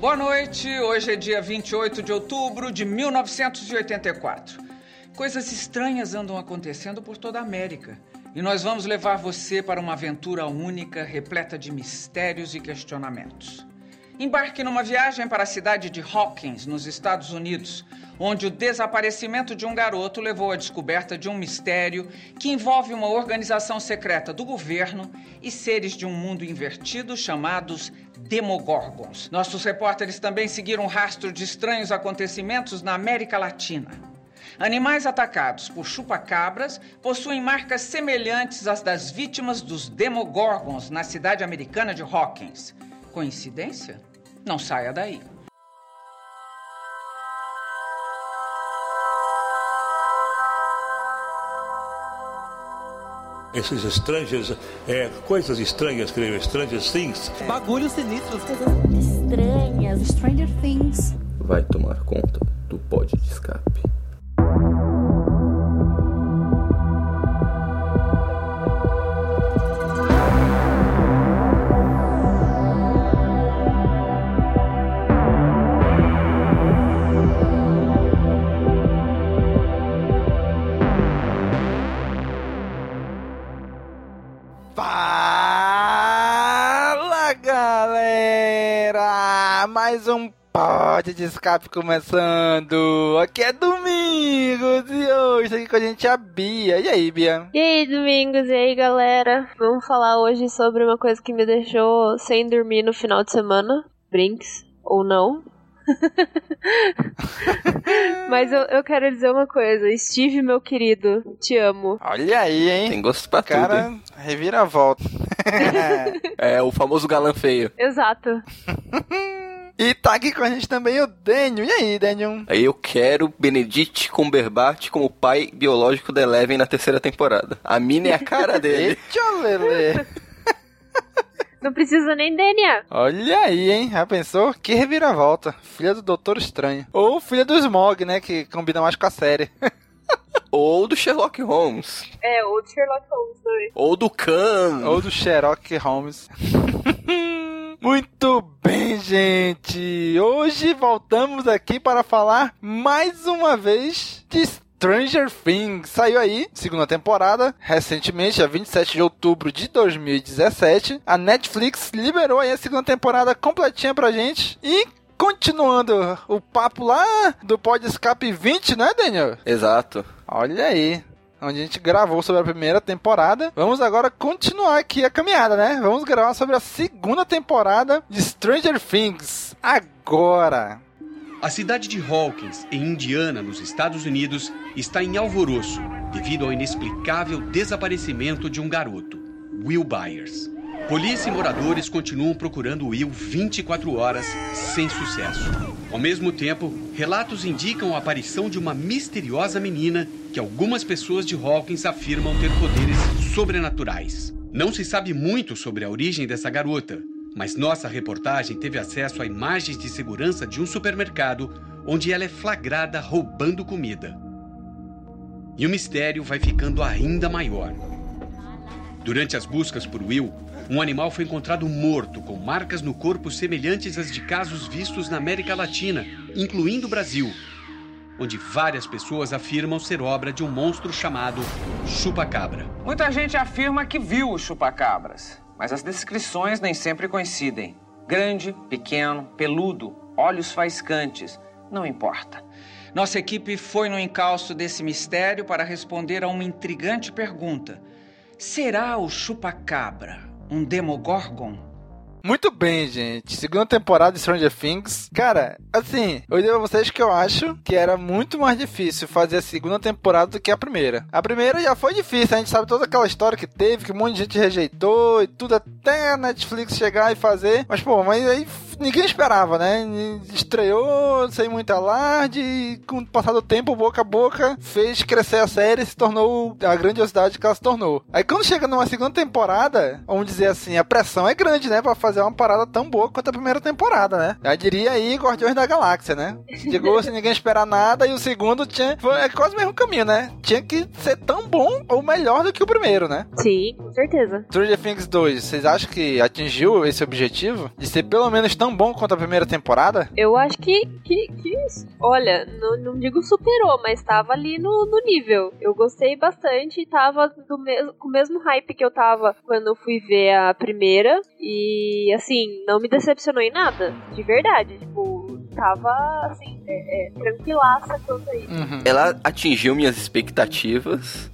Boa noite, hoje é dia 28 de outubro de 1984. Coisas estranhas andam acontecendo por toda a América e nós vamos levar você para uma aventura única, repleta de mistérios e questionamentos. Embarque numa viagem para a cidade de Hawkins, nos Estados Unidos, onde o desaparecimento de um garoto levou à descoberta de um mistério que envolve uma organização secreta do governo e seres de um mundo invertido chamados Demogorgons. Nossos repórteres também seguiram um rastro de estranhos acontecimentos na América Latina. Animais atacados por chupacabras possuem marcas semelhantes às das vítimas dos Demogorgons na cidade americana de Hawkins. Coincidência? Não saia daí. Esses estranhos, é, coisas estranhas, creio, Stranger Things. Bagulhos sinistros. estranhas, Stranger Things. vai tomar conta do pod de escape. Mais um pod de escape começando! Aqui é Domingos e hoje tá aqui com a gente a Bia. E aí, Bia? E aí, Domingos, e aí, galera? Vamos falar hoje sobre uma coisa que me deixou sem dormir no final de semana. Brinks, ou não. Mas eu, eu quero dizer uma coisa. Steve, meu querido, te amo. Olha aí, hein? Tem gosto pra tudo. Cara, hein? reviravolta. É o famoso galã feio. Exato. e tá aqui com a gente também o Daniel. E aí, Daniel? Aí eu quero Benedict Cumberbatch como pai biológico da Eleven na terceira temporada. A mina é a cara dele. Eita, Lelê. Não precisa nem DNA. Olha aí, hein? Já pensou? Que reviravolta. Filha do Doutor Estranho. Ou filha do Smog, né? Que combina mais com a série. Ou do Sherlock Holmes. É, ou de Sherlock Holmes também. Ou do Khan. Ou do Sherlock Holmes. Muito bem, gente. Hoje voltamos aqui para falar mais uma vez de Stranger Things. Saiu aí, segunda temporada, recentemente, dia 27 de outubro de 2017. A Netflix liberou aí a segunda temporada completinha pra gente. E continuando o papo lá do Pod Escape 20, né, Daniel? Exato. Olha aí. Onde a gente gravou sobre a primeira temporada. Vamos agora continuar aqui a caminhada, né? Vamos gravar sobre a segunda temporada de Stranger Things. Agora. A cidade de Hawkins, em Indiana, nos Estados Unidos, está em alvoroço devido ao inexplicável desaparecimento de um garoto, Will Byers. Polícia e moradores continuam procurando Will 24 horas sem sucesso. Ao mesmo tempo, relatos indicam a aparição de uma misteriosa menina que algumas pessoas de Hawkins afirmam ter poderes sobrenaturais. Não se sabe muito sobre a origem dessa garota, mas nossa reportagem teve acesso a imagens de segurança de um supermercado onde ela é flagrada roubando comida. E o mistério vai ficando ainda maior. Durante as buscas por Will, um animal foi encontrado morto com marcas no corpo semelhantes às de casos vistos na América Latina, incluindo o Brasil, onde várias pessoas afirmam ser obra de um monstro chamado chupacabra. Muita gente afirma que viu os chupacabras, mas as descrições nem sempre coincidem. Grande, pequeno, peludo, olhos faiscantes, não importa. Nossa equipe foi no encalço desse mistério para responder a uma intrigante pergunta: Será o chupacabra um Demogorgon? Muito bem, gente. Segunda temporada de Stranger Things. Cara, assim, eu digo a vocês que eu acho que era muito mais difícil fazer a segunda temporada do que a primeira. A primeira já foi difícil, a gente sabe toda aquela história que teve, que um monte de gente rejeitou e tudo até a Netflix chegar e fazer. Mas, pô, mas aí ninguém esperava, né? Estreou sem muito alarde e com o passar do tempo, boca a boca, fez crescer a série e se tornou a grandiosidade que ela se tornou. Aí quando chega numa segunda temporada, vamos dizer assim, a pressão é grande, né? Pra fazer uma parada tão boa quanto a primeira temporada, né? Eu diria aí Guardiões da Galáxia, né? Chegou sem ninguém esperar nada e o segundo tinha. Foi, é quase o mesmo caminho, né? Tinha que ser tão bom ou melhor do que o primeiro, né? Sim, com certeza. Stranger Things 2, vocês acham que atingiu esse objetivo? De ser pelo menos tão bom quanto a primeira temporada? Eu acho que, que, que olha, não, não digo superou, mas tava ali no, no nível. Eu gostei bastante e tava mesmo, com o mesmo hype que eu tava quando eu fui ver a primeira. E assim, não me decepcionou em nada, de verdade. Tipo, tava assim, é, é, tranquilaça quanto a isso. Ela atingiu minhas expectativas.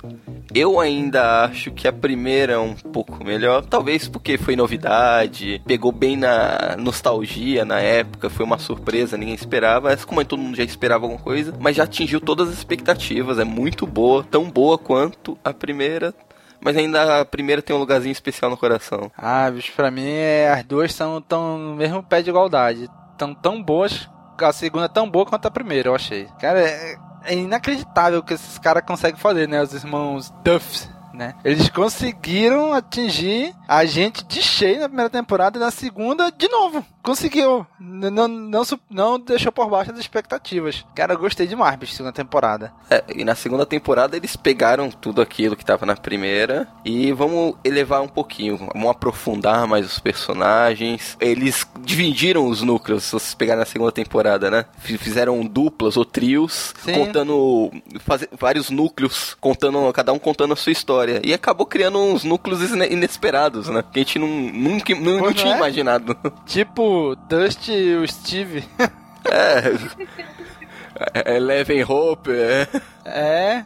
Eu ainda acho que a primeira é um pouco melhor, talvez porque foi novidade, pegou bem na nostalgia na época, foi uma surpresa, ninguém esperava, mas como todo mundo já esperava alguma coisa, mas já atingiu todas as expectativas, é muito boa, tão boa quanto a primeira, mas ainda a primeira tem um lugarzinho especial no coração. Ah, bicho, pra mim é, as duas são tão no mesmo pé de igualdade. Tão tão boas. A segunda é tão boa quanto a primeira, eu achei. Cara, é, é inacreditável o que esses caras conseguem fazer, né? Os irmãos Duffs. Né? Eles conseguiram atingir a gente de cheio na primeira temporada e na segunda de novo. Conseguiu. Não, não, su- não deixou por baixo das expectativas. Cara, eu gostei demais, bicho, segunda temporada. É, e na segunda temporada eles pegaram tudo aquilo que tava na primeira e vamos elevar um pouquinho, vamos aprofundar mais os personagens. Eles dividiram os núcleos, se vocês pegarem na segunda temporada, né? Fizeram duplas ou trios, Sim. contando faze- vários núcleos, contando cada um contando a sua história. E acabou criando uns núcleos ine- né? Que a gente não, nunca, não, não tinha é? imaginado. Tipo, Dusty e o Steve. É. Eleven Hope, é. É.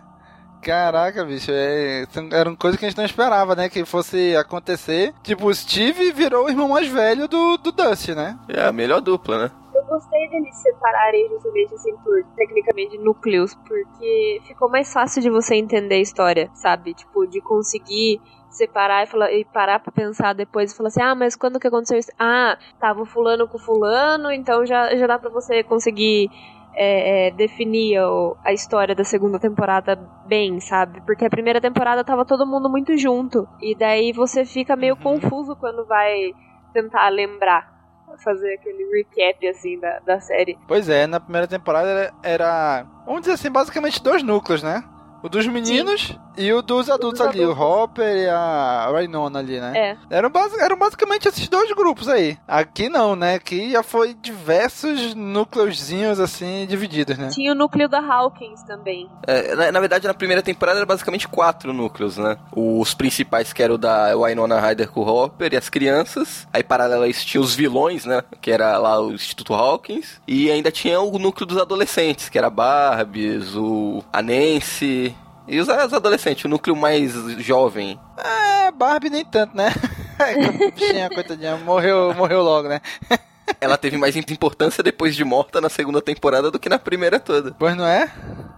Caraca, bicho, é, era uma coisa que a gente não esperava, né? Que fosse acontecer. Tipo, o Steve virou o irmão mais velho do, do Dusty, né? É a melhor dupla, né? Eu gostei deles separarem justamente assim por tecnicamente núcleos, porque ficou mais fácil de você entender a história, sabe? Tipo, de conseguir separar e, falar, e parar pra pensar depois e falar assim, ah, mas quando que aconteceu isso? Ah, tava o fulano com o fulano, então já, já dá pra você conseguir é, é, definir a história da segunda temporada bem, sabe? Porque a primeira temporada tava todo mundo muito junto, e daí você fica meio confuso quando vai tentar lembrar fazer aquele recap assim da, da série. Pois é, na primeira temporada era, era, vamos dizer assim, basicamente dois núcleos, né? O dos meninos e o dos adultos ali, o Hopper e a Rainona ali, né? É. Eram, basi- eram basicamente esses dois grupos aí. Aqui não, né? Aqui já foi diversos núcleozinhos assim divididos, né? Tinha o núcleo da Hawkins também. É, na, na verdade, na primeira temporada era basicamente quatro núcleos, né? Os principais, que era o da Winona Ryder com o Hopper e as crianças. Aí, paralelo a isso, tinha os vilões, né? Que era lá o Instituto Hawkins. E ainda tinha o núcleo dos adolescentes, que era a Barbies, o, a Nancy... E os, os adolescentes, o núcleo mais jovem. É, Barbie nem tanto, né? bichinha, coitadinha, morreu, morreu logo, né? Ela teve mais importância depois de morta na segunda temporada do que na primeira toda. Pois não é?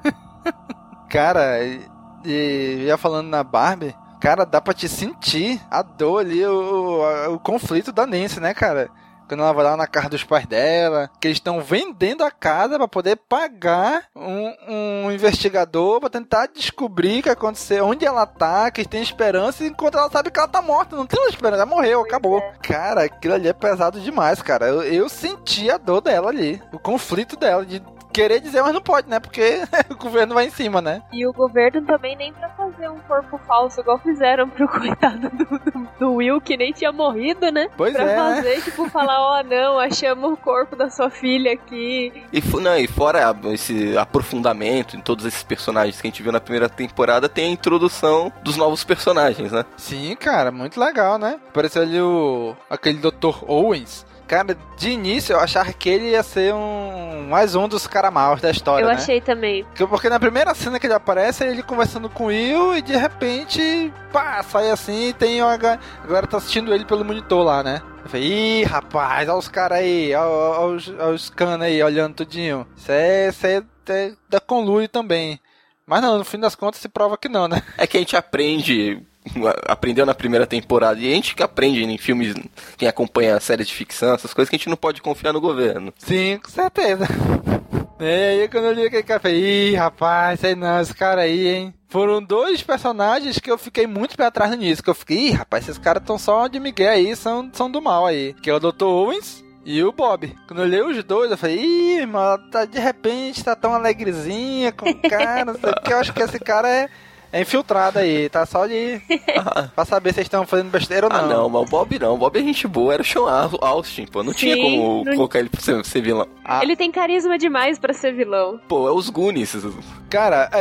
cara, e, e já falando na Barbie, cara, dá pra te sentir a dor ali, o, a- o conflito da Nancy, né, cara? Quando ela vai lá na casa dos pais dela, que eles estão vendendo a casa pra poder pagar um, um investigador pra tentar descobrir o que aconteceu, onde ela tá, que tem esperança, enquanto ela sabe que ela tá morta. Não tem esperança, ela morreu, acabou. Cara, aquilo ali é pesado demais, cara. Eu, eu senti a dor dela ali, o conflito dela, de querer dizer, mas não pode, né? Porque o governo vai em cima, né? E o governo também nem pra fazer um corpo falso, igual fizeram pro coitado do, do, do Will, que nem tinha morrido, né? Pois pra é, né? fazer, tipo, falar, ó, não, achamos o corpo da sua filha aqui. E, não, e fora esse aprofundamento em todos esses personagens que a gente viu na primeira temporada, tem a introdução dos novos personagens, né? Sim, cara, muito legal, né? Apareceu ali o. aquele Dr. Owens. Cara, de início eu achava que ele ia ser um. mais um dos caras maus da história, Eu né? achei também. Porque- na primeira cena que ele aparece, é ele conversando com o Will e de repente, pá, sai assim e tem a ga- a galera tá assistindo ele pelo monitor lá, né? Eu falei, ih, rapaz, olha os caras aí, olha, olha os, olha os canos aí olhando tudinho. Isso é, isso é, é da conluio também. Mas não, no fim das contas se prova que não, né? É que a gente aprende, aprendeu na primeira temporada, e a gente que aprende em filmes, quem acompanha séries de ficção, essas coisas que a gente não pode confiar no governo. Sim, com certeza. É, e aí quando eu li aquele cara, ih, rapaz, sei não, esse cara aí, hein? Foram dois personagens que eu fiquei muito pé atrás nisso, que eu fiquei, ih, rapaz, esses caras tão só de Miguel aí, são, são do mal aí. Que é o Dr. Owens e o Bob. Quando eu li os dois, eu falei, ih, tá, de repente tá tão alegrezinha com o cara, não sei o que, eu acho que esse cara é, é infiltrado aí, tá só de... pra saber se eles estão fazendo besteira ou não. Ah, não, mas o Bob não. O Bob é gente boa, era o Sean Austin, pô. Não tinha Sim, como não- colocar ele pra ser, ser vilão. Ah. Ele tem carisma demais pra ser vilão. Pô, é os Goonies. Cara, é,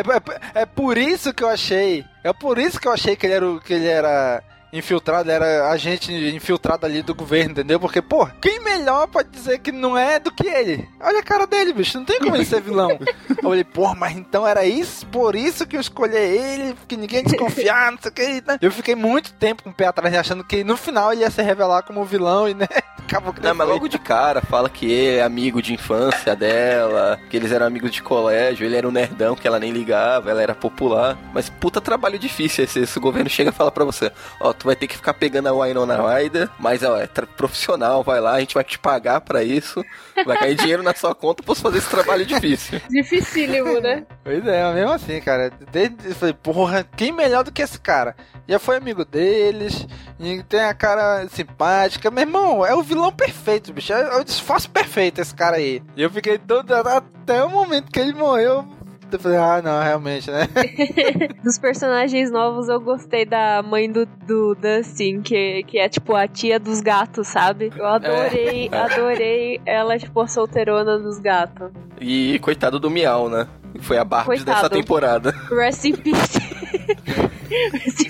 é, é por isso que eu achei. É por isso que eu achei que ele era, o- que ele era infiltrado, era agente infiltrado ali do governo, entendeu? Porque, pô, quem melhor pode dizer que não é do que ele? Olha a cara dele, bicho, não tem como ele ser vilão. eu falei, pô, mas então era isso, por isso que eu escolhi ele, que ninguém desconfiar, não sei o que. Né? Eu fiquei muito tempo com o pé atrás, achando que no final ele ia se revelar como vilão e, né, acabou que Não, mas logo de cara fala que é amigo de infância dela, que eles eram amigos de colégio, ele era um nerdão que ela nem ligava, ela era popular. Mas puta trabalho difícil esse, esse governo chega e fala pra você, ó, tu vai ter que ficar pegando a Winona Ryder, mas ó, é profissional, vai lá, a gente vai te pagar pra isso, vai cair dinheiro na sua conta pra você fazer esse trabalho difícil. Dificílimo, né? Pois é, mas mesmo assim, cara. Desde, eu falei, porra, quem melhor do que esse cara? Já foi amigo deles, e tem a cara simpática. Meu irmão, é o vilão perfeito, bicho. É, é o disfarce perfeito esse cara aí. E eu fiquei todo. Até o momento que ele morreu. Eu falei, ah, não, realmente, né? Dos personagens novos, eu gostei da mãe do, do Dustin, que, que é tipo a tia dos gatos, sabe? Eu adorei, adorei ela, tipo, a solteirona dos gatos. E coitado do Miau, né? Foi a Barbie Coitado. dessa temporada. Rest in peace.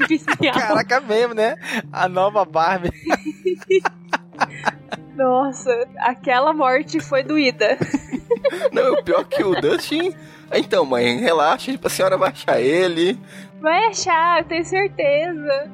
Peace, miau. Caraca, mesmo, né? A nova Barbie. Nossa, aquela morte foi doída. Não, o pior que o Dustin. Então, mãe, relaxa, tipo, a senhora vai achar ele. Vai achar, eu tenho certeza.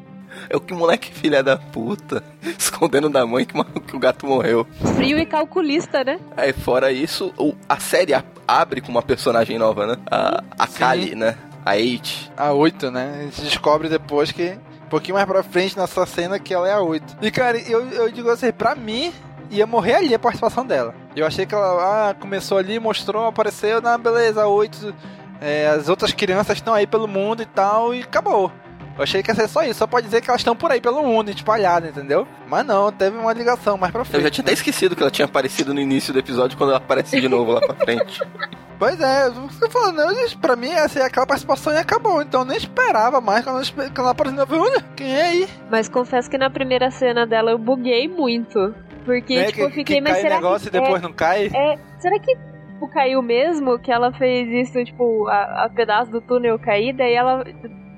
É o que moleque filha da puta, escondendo da mãe que, que o gato morreu. Frio e calculista, né? Aí, fora isso, o- a série a- abre com uma personagem nova, né? A, a. Kali, né? A Eight. A 8, né? A gente descobre depois que. Um pouquinho mais pra frente nessa cena que ela é a 8. E cara, eu, eu digo assim, pra mim, ia morrer ali a participação dela. Eu achei que ela ah, começou ali, mostrou, apareceu, na beleza, 8. é, as outras crianças estão aí pelo mundo e tal, e acabou. Eu achei que ia ser só isso, só pode dizer que elas estão por aí pelo mundo, espalhadas, entendeu? Mas não, teve uma ligação mais pra frente. Eu já tinha até esquecido que ela tinha aparecido no início do episódio quando ela aparece de novo lá pra frente. Pois é, eu tô falando, eu, disse, pra mim essa é aquela participação e acabou. Então eu nem esperava mais quando ela, espe- quando ela apareceu. Eu falei, olha, quem é aí? Mas confesso que na primeira cena dela eu buguei muito. Porque, Né, tipo, que, eu fiquei, que mas cai será negócio que. e depois é, não cai? é, será que tipo, caiu mesmo? Que ela fez isso, tipo, a, a pedaço do túnel cair, daí ela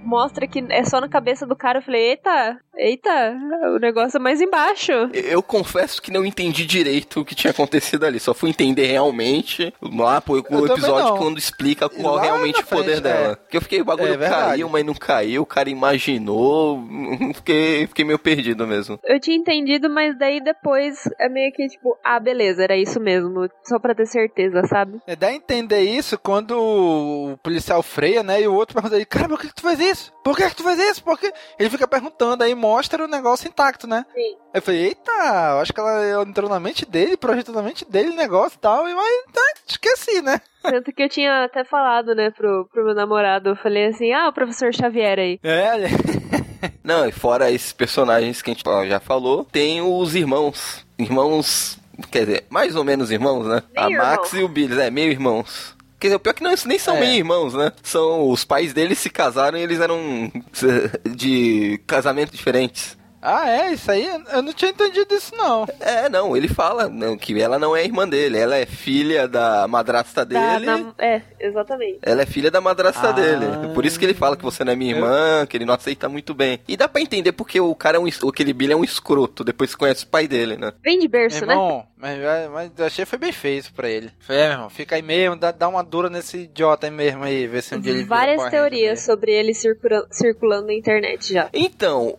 mostra que é só na cabeça do cara. Eu falei, eita, eita, o negócio é mais embaixo. Eu, eu confesso que não entendi direito o que tinha acontecido ali. Só fui entender realmente lá pô, o também episódio quando explica qual Lá realmente o poder frente, dela. é. Porque eu fiquei, o bagulho É caiu, mas não caiu, o cara imaginou. Fiquei, fiquei meio perdido mesmo. Eu tinha entendido, mas daí depois é meio que tipo, ah, beleza, era isso mesmo. Só pra ter certeza, sabe? É, dá a entender isso quando o policial freia, né? E o outro pergunta aí, cara, por que, que tu fez isso? Por que, que tu fez isso? Por que? Ele fica perguntando, aí mostra o negócio intacto, né? Sim. Eu falei, eita, eu acho que ela entrou na mente dele, projetou na mente dele o negócio e tal, e mas tá, esqueci, né? Tanto que eu tinha até falado, né, pro, pro meu namorado. Eu falei assim, ah, o professor Xavier aí. É, olha. Não, e fora esses personagens que a gente já falou, tem os irmãos. Irmãos quer dizer, mais ou menos irmãos, né? Meio a Max irmão. e o Billy, é, meio irmãos. Quer dizer, o pior é que não, nem são É. meio irmãos, né? São os pais deles se casaram e eles eram de casamento diferentes. Ah, é? Isso aí? Eu não tinha entendido isso, não. É, não, ele fala não, que ela não é irmã dele, ela é filha da madrasta Da- dele. na- é, exatamente. Ela é filha da madrasta Ah. dele. Por isso que ele fala que você não é minha irmã, que ele não aceita muito bem. E dá pra entender porque o cara é um. Aquele Billy é um escroto, depois que conhece o pai dele, né? Vem de berço, Meu né? irmão, mas, mas eu achei que foi bem feito pra ele. Foi, é, meu irmão, fica aí mesmo, dá, dá uma dura nesse idiota aí mesmo aí, ver se um dia ele Várias teorias sobre ele circula- circulando na internet já. Então.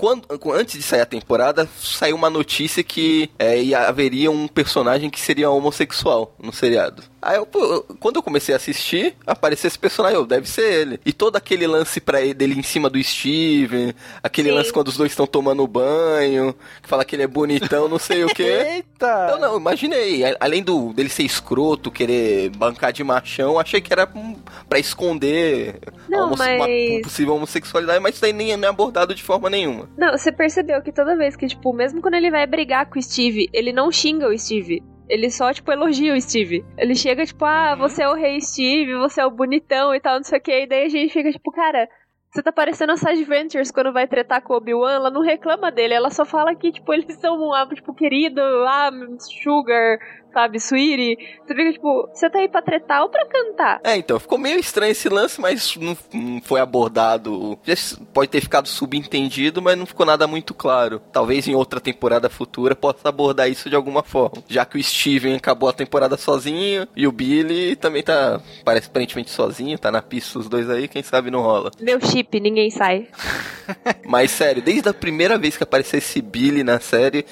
Quando, antes de sair a temporada, saiu uma notícia que é, ia- haveria um personagem que seria homossexual no seriado. Aí, eu, pô, quando eu comecei a assistir, apareceu esse personagem, eu, deve ser ele. E todo aquele lance pra ele, dele em cima do Steven, aquele Sim. lance quando os dois estão tomando banho, que fala que ele é bonitão, não sei o quê. Eita! Eu não, imaginei. Além do dele ser escroto, querer bancar de machão, achei que era pra esconder Não, mas- uma possível homossexualidade, mas isso daí nem, nem é abordado de forma nenhuma. Não, você percebeu que toda vez que, tipo, mesmo quando ele vai brigar com o Steve, ele não xinga o Steve. Ele só, tipo, elogia o Steve. Ele chega, tipo, ah, você é o rei Steve, você é o bonitão e tal, não sei o que. E daí a gente fica, tipo, cara, você tá parecendo a Sage Ventures quando vai tretar com o Obi-Wan, ela não reclama dele, ela só fala que, tipo, eles são, ah, tipo, querido, ah, sugar, sabe, sweetie. Você fica, tipo, você tá aí pra tretar ou pra cantar? É, então, ficou meio estranho esse lance, mas não, não foi abordado. Pode ter ficado subentendido, mas não ficou nada muito claro. Talvez em outra temporada futura possa abordar isso de alguma forma. Já que o Steven acabou a temporada sozinho e o Billy também tá, parece aparentemente sozinho, tá na pista os dois aí, quem sabe não rola. Meu chip, ninguém sai. Mas sério, desde a primeira vez que apareceu esse Billy na série,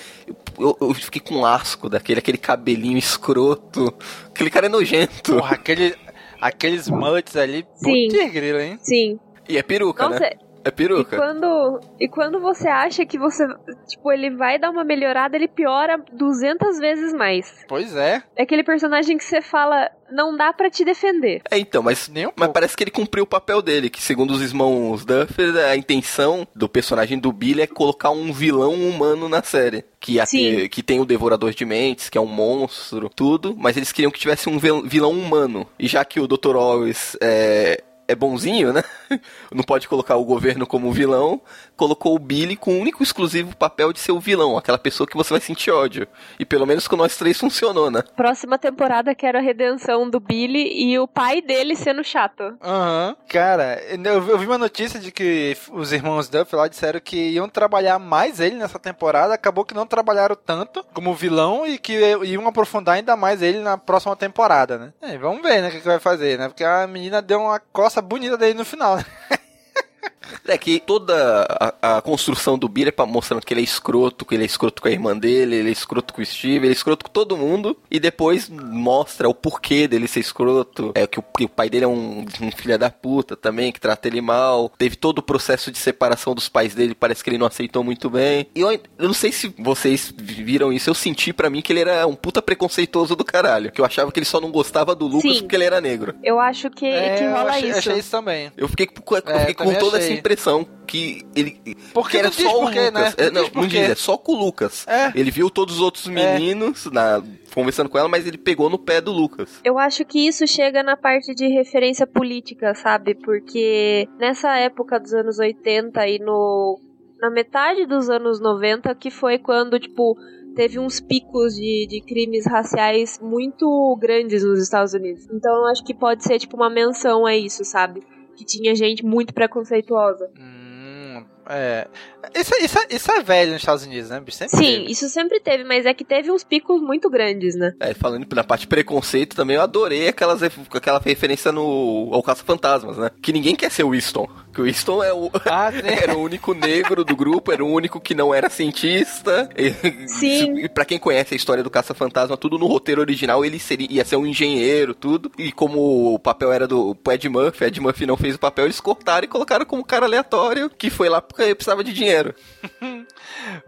eu, eu fiquei com asco daquele, aquele cabelinho escroto. Aquele cara é nojento. Porra, aquele, aqueles mults ali, Sim. putz grilo, hein? Sim. E é peruca, Nossa, né? É E peruca. quando, e quando você acha que você, tipo, ele vai dar uma melhorada, ele piora 200 vezes mais. Pois é. É aquele personagem que você fala, não dá pra te defender. É, então, mas, um mas parece que ele cumpriu o papel dele, que segundo os irmãos Duffer, a intenção do personagem do Billy é colocar um vilão humano na série. Que, ter- que tem o Devorador de Mentes, que é um monstro, tudo, mas eles queriam que tivesse um vil- vilão humano. E já que o Dr. Always é, é bonzinho, né? Não pode colocar o governo como vilão, colocou o Billy com o único exclusivo papel de ser o vilão, aquela pessoa que você vai sentir ódio. E pelo menos com nós três funcionou, né? Próxima temporada quero a redenção do Billy e o pai dele sendo chato. Aham. Cara, eu, eu vi uma notícia de que os irmãos Duff lá disseram que iam trabalhar mais ele nessa temporada. Acabou que não trabalharam tanto como vilão e que iam aprofundar ainda mais ele na próxima temporada, né? É, vamos ver, né, o que, que vai fazer, né? Porque a menina deu uma coça bonita dele no final, né? É que toda a, a construção do Billy é pra mostrando que ele é escroto, que ele é escroto com a irmã dele, ele é escroto com o Steve, ele é escroto com todo mundo, e depois mostra o porquê dele ser escroto. É que o, que o pai dele é um, um filho da puta também, que trata ele mal. Teve todo o processo de separação dos pais dele, parece que ele não aceitou muito bem. E eu, eu não sei se vocês viram isso, eu senti pra mim que ele era um puta preconceituoso do caralho. Que eu achava que ele só não gostava do Lucas Sim. porque ele era negro. Eu acho que, que É, eu rola achei, isso. achei isso também. Eu fiquei, com- eu É, fiquei com toda essa. Impressão que ele. Porque que era não diz só o por quê, Lucas. né? É, Não não, diz não diz, é só com o Lucas. É. Ele viu todos os outros meninos na, conversando com ela, mas ele pegou no pé do Lucas. Eu acho que isso chega na parte de referência política, sabe? Porque nessa época dos anos 80 e no na metade dos anos 90, que foi quando, tipo, teve uns picos de, de crimes raciais muito grandes nos Estados Unidos. Então eu acho que pode ser, tipo, uma menção a isso, sabe? Que tinha gente muito preconceituosa. Hum, é. Isso, isso, isso é velho nos Estados Unidos, né? bicho? Sempre Sim, teve. isso sempre teve, mas é que teve uns picos muito grandes, né? É, falando na parte de preconceito também, eu adorei aquelas, aquela referência no ao Caça-Fantasmas, né? Que ninguém quer ser o Winston. Que o Winston é o, Ah, era o único negro do grupo, era o único que não era cientista. E, Sim. E pra quem conhece a história do Caça-Fantasma, tudo no roteiro original, ele seria, ia ser um engenheiro, tudo. E como o papel era do Ed Murphy, Ed Murphy não fez o papel, eles cortaram e colocaram como cara aleatório, que foi lá porque precisava de dinheiro.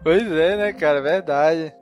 Pois é, né, cara? Verdade.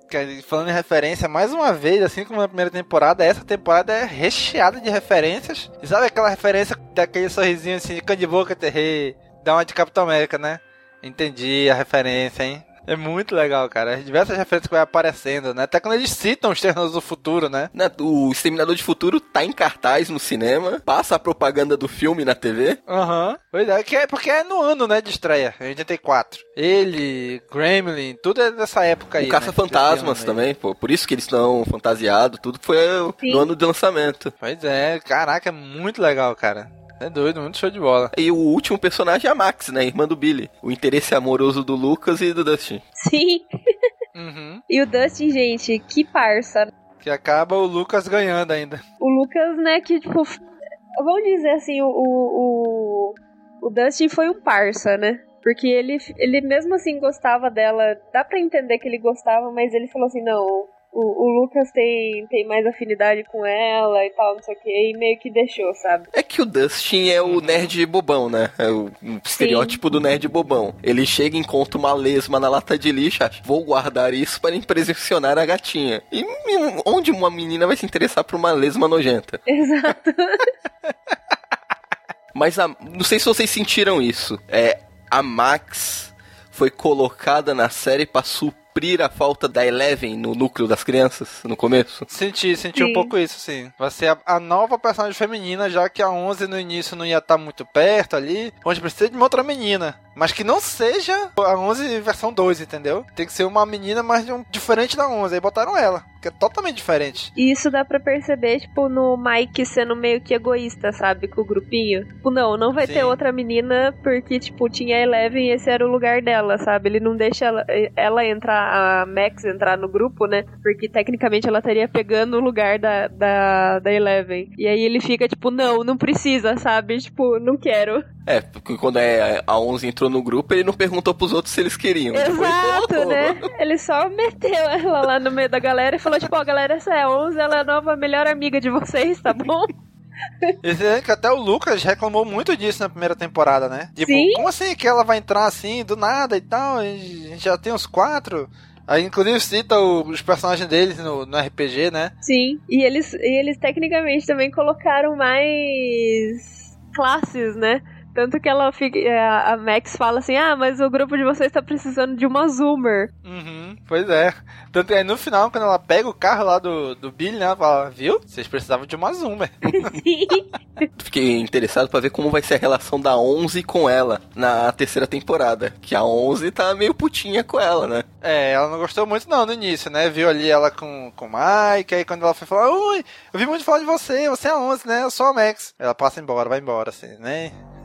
Falando em referência, mais uma vez, assim como na primeira temporada, essa temporada é recheada de referências. E sabe aquela referência daquele sorrisinho assim, de cão de boca, terrei, dá uma de Capitão América, né? Entendi a referência, hein? É muito legal, cara. Diversas referências que vai aparecendo, né? Até quando eles citam os Ternos do Futuro, né? Né, O Exterminador de Futuro tá em cartaz no cinema, passa a propaganda do filme na TV. Aham. Pois é, que é, porque é no ano, né, de estreia, em 84. Ele, Gremlin, tudo é dessa época aí. o né, Caça-Fantasmas aí. também, pô. Por isso que eles estão fantasiados, tudo foi Sim. no ano de lançamento. Pois é, caraca, é muito legal, cara. É doido, muito show de bola. E o último personagem é a Max, né? Irmã do Billy. O interesse amoroso do Lucas e do Dustin. Sim. Uhum. E o Dustin, gente, que parça. Que acaba o Lucas ganhando ainda. O Lucas, né, que tipo. Vamos dizer assim, o. O, o, Dustin foi um parça, né? Porque ele, ele mesmo assim gostava dela. Dá pra entender que ele gostava, mas ele falou assim: não, o, o Lucas tem, tem mais afinidade com ela e tal, não sei o que, e meio que deixou, sabe? É que o Dustin é o nerd bobão, né? É o um estereótipo do nerd bobão. Ele chega e encontra uma lesma na lata de lixo, acha, vou guardar isso para impressionar a gatinha. E e onde uma menina vai se interessar por uma lesma nojenta? Exato. Mas a- não sei se vocês sentiram isso. É, a Max foi colocada na série pra suprir a falta da Eleven no núcleo das crianças no começo. Senti, senti um Sim. pouco isso, sim. Vai ser a, a nova personagem feminina, já que a 11 no início não ia estar muito perto ali. Onde precisa de uma outra menina. Mas que não seja a 11 versão 2, entendeu? Tem que ser uma menina mais de um, diferente da 11. Aí botaram ela, que é totalmente diferente. E isso dá pra perceber, tipo, no Mike sendo meio que egoísta, sabe? Com o grupinho. Tipo, não, não vai Sim. ter outra menina porque, tipo, tinha a Eleven e esse era o lugar dela, sabe? Ele não deixa ela, ela entrar, a Max entrar no grupo, né? Porque tecnicamente ela estaria pegando o lugar da, da, da Eleven. E aí ele fica, tipo, não, não precisa, sabe? Tipo, não quero. É, porque quando é, a 11 entrou no grupo, ele não perguntou pros outros se eles queriam. E Exato, né? Ele só meteu ela lá no meio da galera e falou, tipo, ó, galera, essa é a 11, ela é a nova melhor amiga de vocês, tá bom? Que até o Lucas reclamou muito disso na primeira temporada, né? Tipo, Sim. como assim que ela vai entrar assim, do nada e tal? A gente já tem os quatro. Aí, inclusive, cita os personagens deles no, no RPG, né? Sim, e eles, e eles tecnicamente também colocaram mais classes, né? Tanto que ela fica. A a Max fala assim: ah, mas o grupo de vocês tá precisando de uma Zoomer. Uhum, pois é. Tanto que aí no final, quando ela pega o carro lá do, do Billy, né? Ela fala, viu? Vocês precisavam de uma Zoomer. Fiquei interessado pra ver como vai ser a relação da 11 com ela na terceira temporada. Que a 11 tá meio putinha com ela, né? É, ela não gostou muito não no início, né? Viu ali ela com, com o Mike, aí quando ela foi falar, ui, eu vi muito falar de você, você é a 11, né? Eu sou a Max. Ela passa embora, vai embora, assim, né?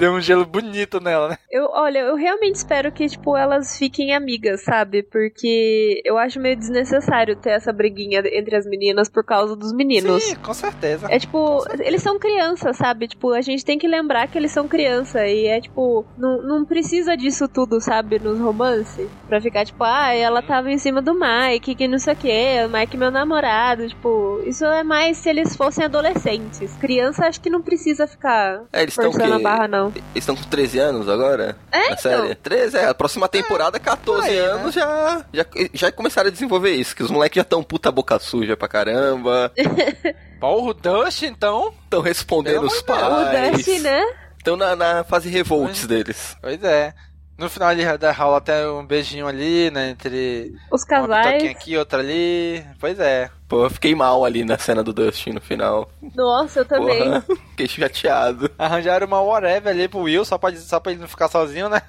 Deu um gelo bonito nela, né? Eu, olha, eu realmente espero que, tipo, elas fiquem amigas, sabe? Porque eu acho meio desnecessário ter essa briguinha entre as meninas por causa dos meninos. Sim, com certeza. É tipo, eles são crianças, sabe? Tipo, a gente tem que lembrar que eles são criança e é tipo, não, não precisa disso tudo, sabe? Nos romances. Pra ficar tipo, ah, ela tava em cima do Mike, que não sei o que, o Mike é meu namorado. Tipo, isso é mais se eles fossem adolescentes. Criança acho que não precisa ficar É, eles forçando a barra, não. Eles estão com 13 anos agora? É, Na série? então. 13, é. A próxima temporada, 14 aí, né? anos, já, já, já começaram a desenvolver isso. Que os moleques já estão puta boca suja pra caramba. Porra, o Dust, então? Estão respondendo Pelo os de O pais. Dusty, né? Estão na, na fase revolts deles. Pois é. No final ele da rola até um beijinho ali, né? Entre Os uma casais. aqui, outra ali. Pois é. Pô, eu fiquei mal ali na cena do Dustin no final. Nossa, eu também. Porra, fiquei chateado. Arranjaram uma whatever ali pro Will, só pra, só pra ele não ficar sozinho, né?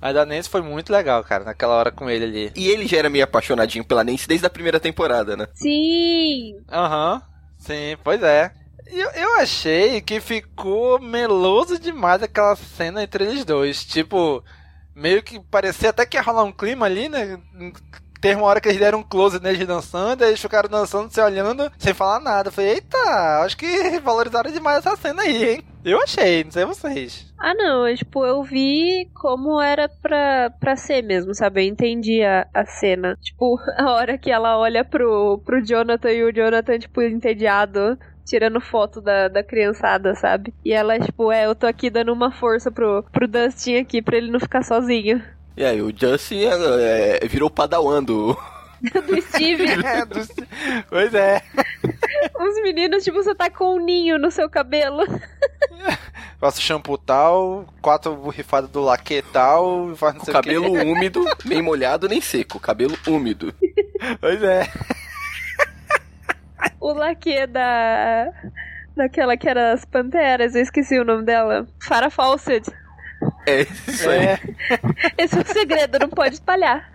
Mas a Nancy foi muito legal, cara, naquela hora com ele ali. E ele já era meio apaixonadinho pela Nancy desde a primeira temporada, né? Sim! Aham, sim, pois é. E eu, eu achei que ficou meloso demais aquela cena entre eles dois. Tipo, meio que parecia até que ia rolar um clima ali, né? Teve uma hora que eles deram um close neles dançando, eles ficaram dançando, se olhando, sem falar nada. Eu falei, eita, acho que valorizaram demais essa cena aí, hein? Eu achei, não sei vocês. Ah, não, eu, tipo, eu vi como era pra, pra ser mesmo, sabe? Eu entendi a, a cena. Tipo, a hora que ela olha pro, pro Jonathan e o Jonathan, tipo, entediado, tirando foto da, da criançada, sabe? E ela, tipo, é, eu tô aqui dando uma força pro, pro Dustin aqui pra ele não ficar sozinho. E aí, o Justin é, é, virou padawan do... Do Steve, É, do- pois é. os meninos, tipo, você tá com um ninho no seu cabelo. passa o shampoo tal, quatro borrifadas do laque tal, faz cabelo úmido, nem molhado nem seco, cabelo úmido. Pois é. O laque da. Daquela que era as panteras, eu esqueci o nome dela. Farah Fawcett. É isso aí. É. Esse é o segredo, não pode espalhar.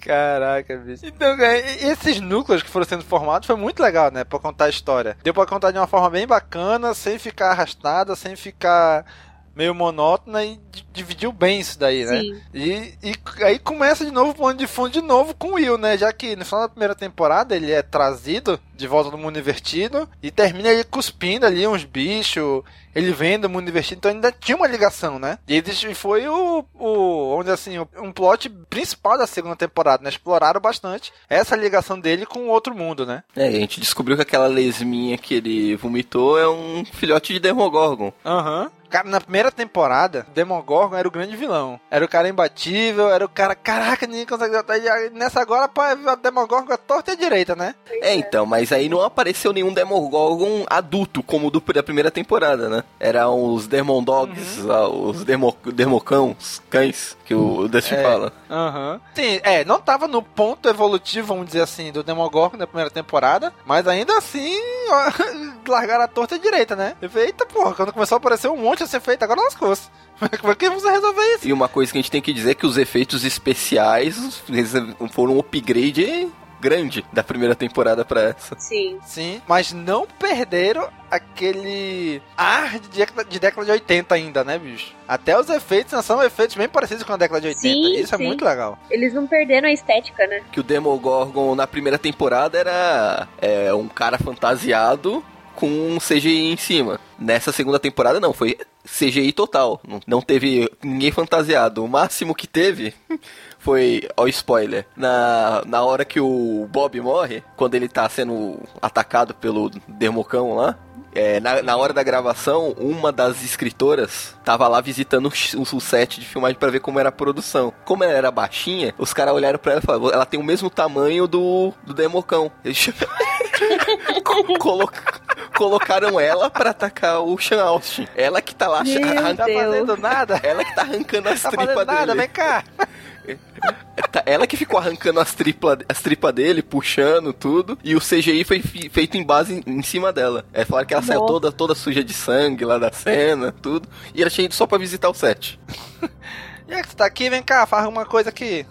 Caraca, bicho. Então, é, esses núcleos que foram sendo formados foi muito legal, né? Pra contar a história. Deu pra contar de uma forma bem bacana, sem ficar arrastada, sem ficar meio monótona e di- dividiu bem isso daí, né? Sim. E, e aí começa de novo o plano de fundo de novo com o Will, né? Já que no final da primeira temporada ele é trazido de volta do mundo invertido e termina ele cuspindo ali uns bichos, ele vendo o mundo invertido, então ainda tinha uma ligação, né? E e foi o, o dizer assim, o- um plot principal da segunda temporada, né? Exploraram bastante essa ligação dele com o outro mundo, né? É, e a gente descobriu que aquela lesminha que ele vomitou é um filhote de Demogorgon. Aham. Cara, na primeira temporada, Demogorgon era o grande vilão. Era o cara imbatível, era o cara, caraca, ninguém consegue derrotar Nessa agora, pá, a Demogorgon é torta e direita, né? É, então, mas aí não apareceu nenhum Demogorgon adulto, como do da primeira temporada, né? Eram os Demon Dogs, lá, os Demo, cães, que o Dustin É. fala. Aham. Sim, é, não tava no ponto evolutivo, vamos dizer assim, do Demogorgon na primeira temporada, mas ainda assim, ó, largaram a torta e direita, né? Eu falei, eita porra, quando começou a aparecer um monte a ser feito, agora lascou-se. Como é que você resolver isso? E uma coisa que a gente tem que dizer é que os efeitos especiais foram um upgrade grande da primeira temporada pra essa. Sim. Sim, mas não perderam aquele ar de década de, década de 80 ainda, né, bicho? Até os efeitos são efeitos bem parecidos com a década de 80. Sim, Isso sim. é muito legal. Eles não perderam a estética, né? Que o Demogorgon na primeira temporada era é, um cara fantasiado com um CGI em cima. Nessa segunda temporada não, foi CGI total. Não, teve ninguém fantasiado. O máximo que teve foi, ó, spoiler, na, na hora que o Bob morre, quando ele tá sendo atacado pelo Democão lá. é, na, na hora da gravação, uma das escritoras tava lá visitando o, o set de filmagem pra ver como era a produção. Como ela era baixinha, os caras olharam pra ela e falaram: ela tem o mesmo tamanho do, do Democão. Eles colo- colocaram ela pra atacar o Sean Austin. Ela que tá lá Meu arran- Tá fazendo nada? Ela que tá arrancando as Tá tripas fazendo nada, dele. vem cá. Tá- Ela que ficou arrancando as tripas as tripa dele, puxando tudo, e o CGI foi feito em base em, em cima dela. É, falaram que ela saiu Nossa. toda, toda suja de sangue lá da cena, tudo, e ela tinha ido só pra visitar o set. Já que você tá aqui, vem cá, faz uma coisa aqui.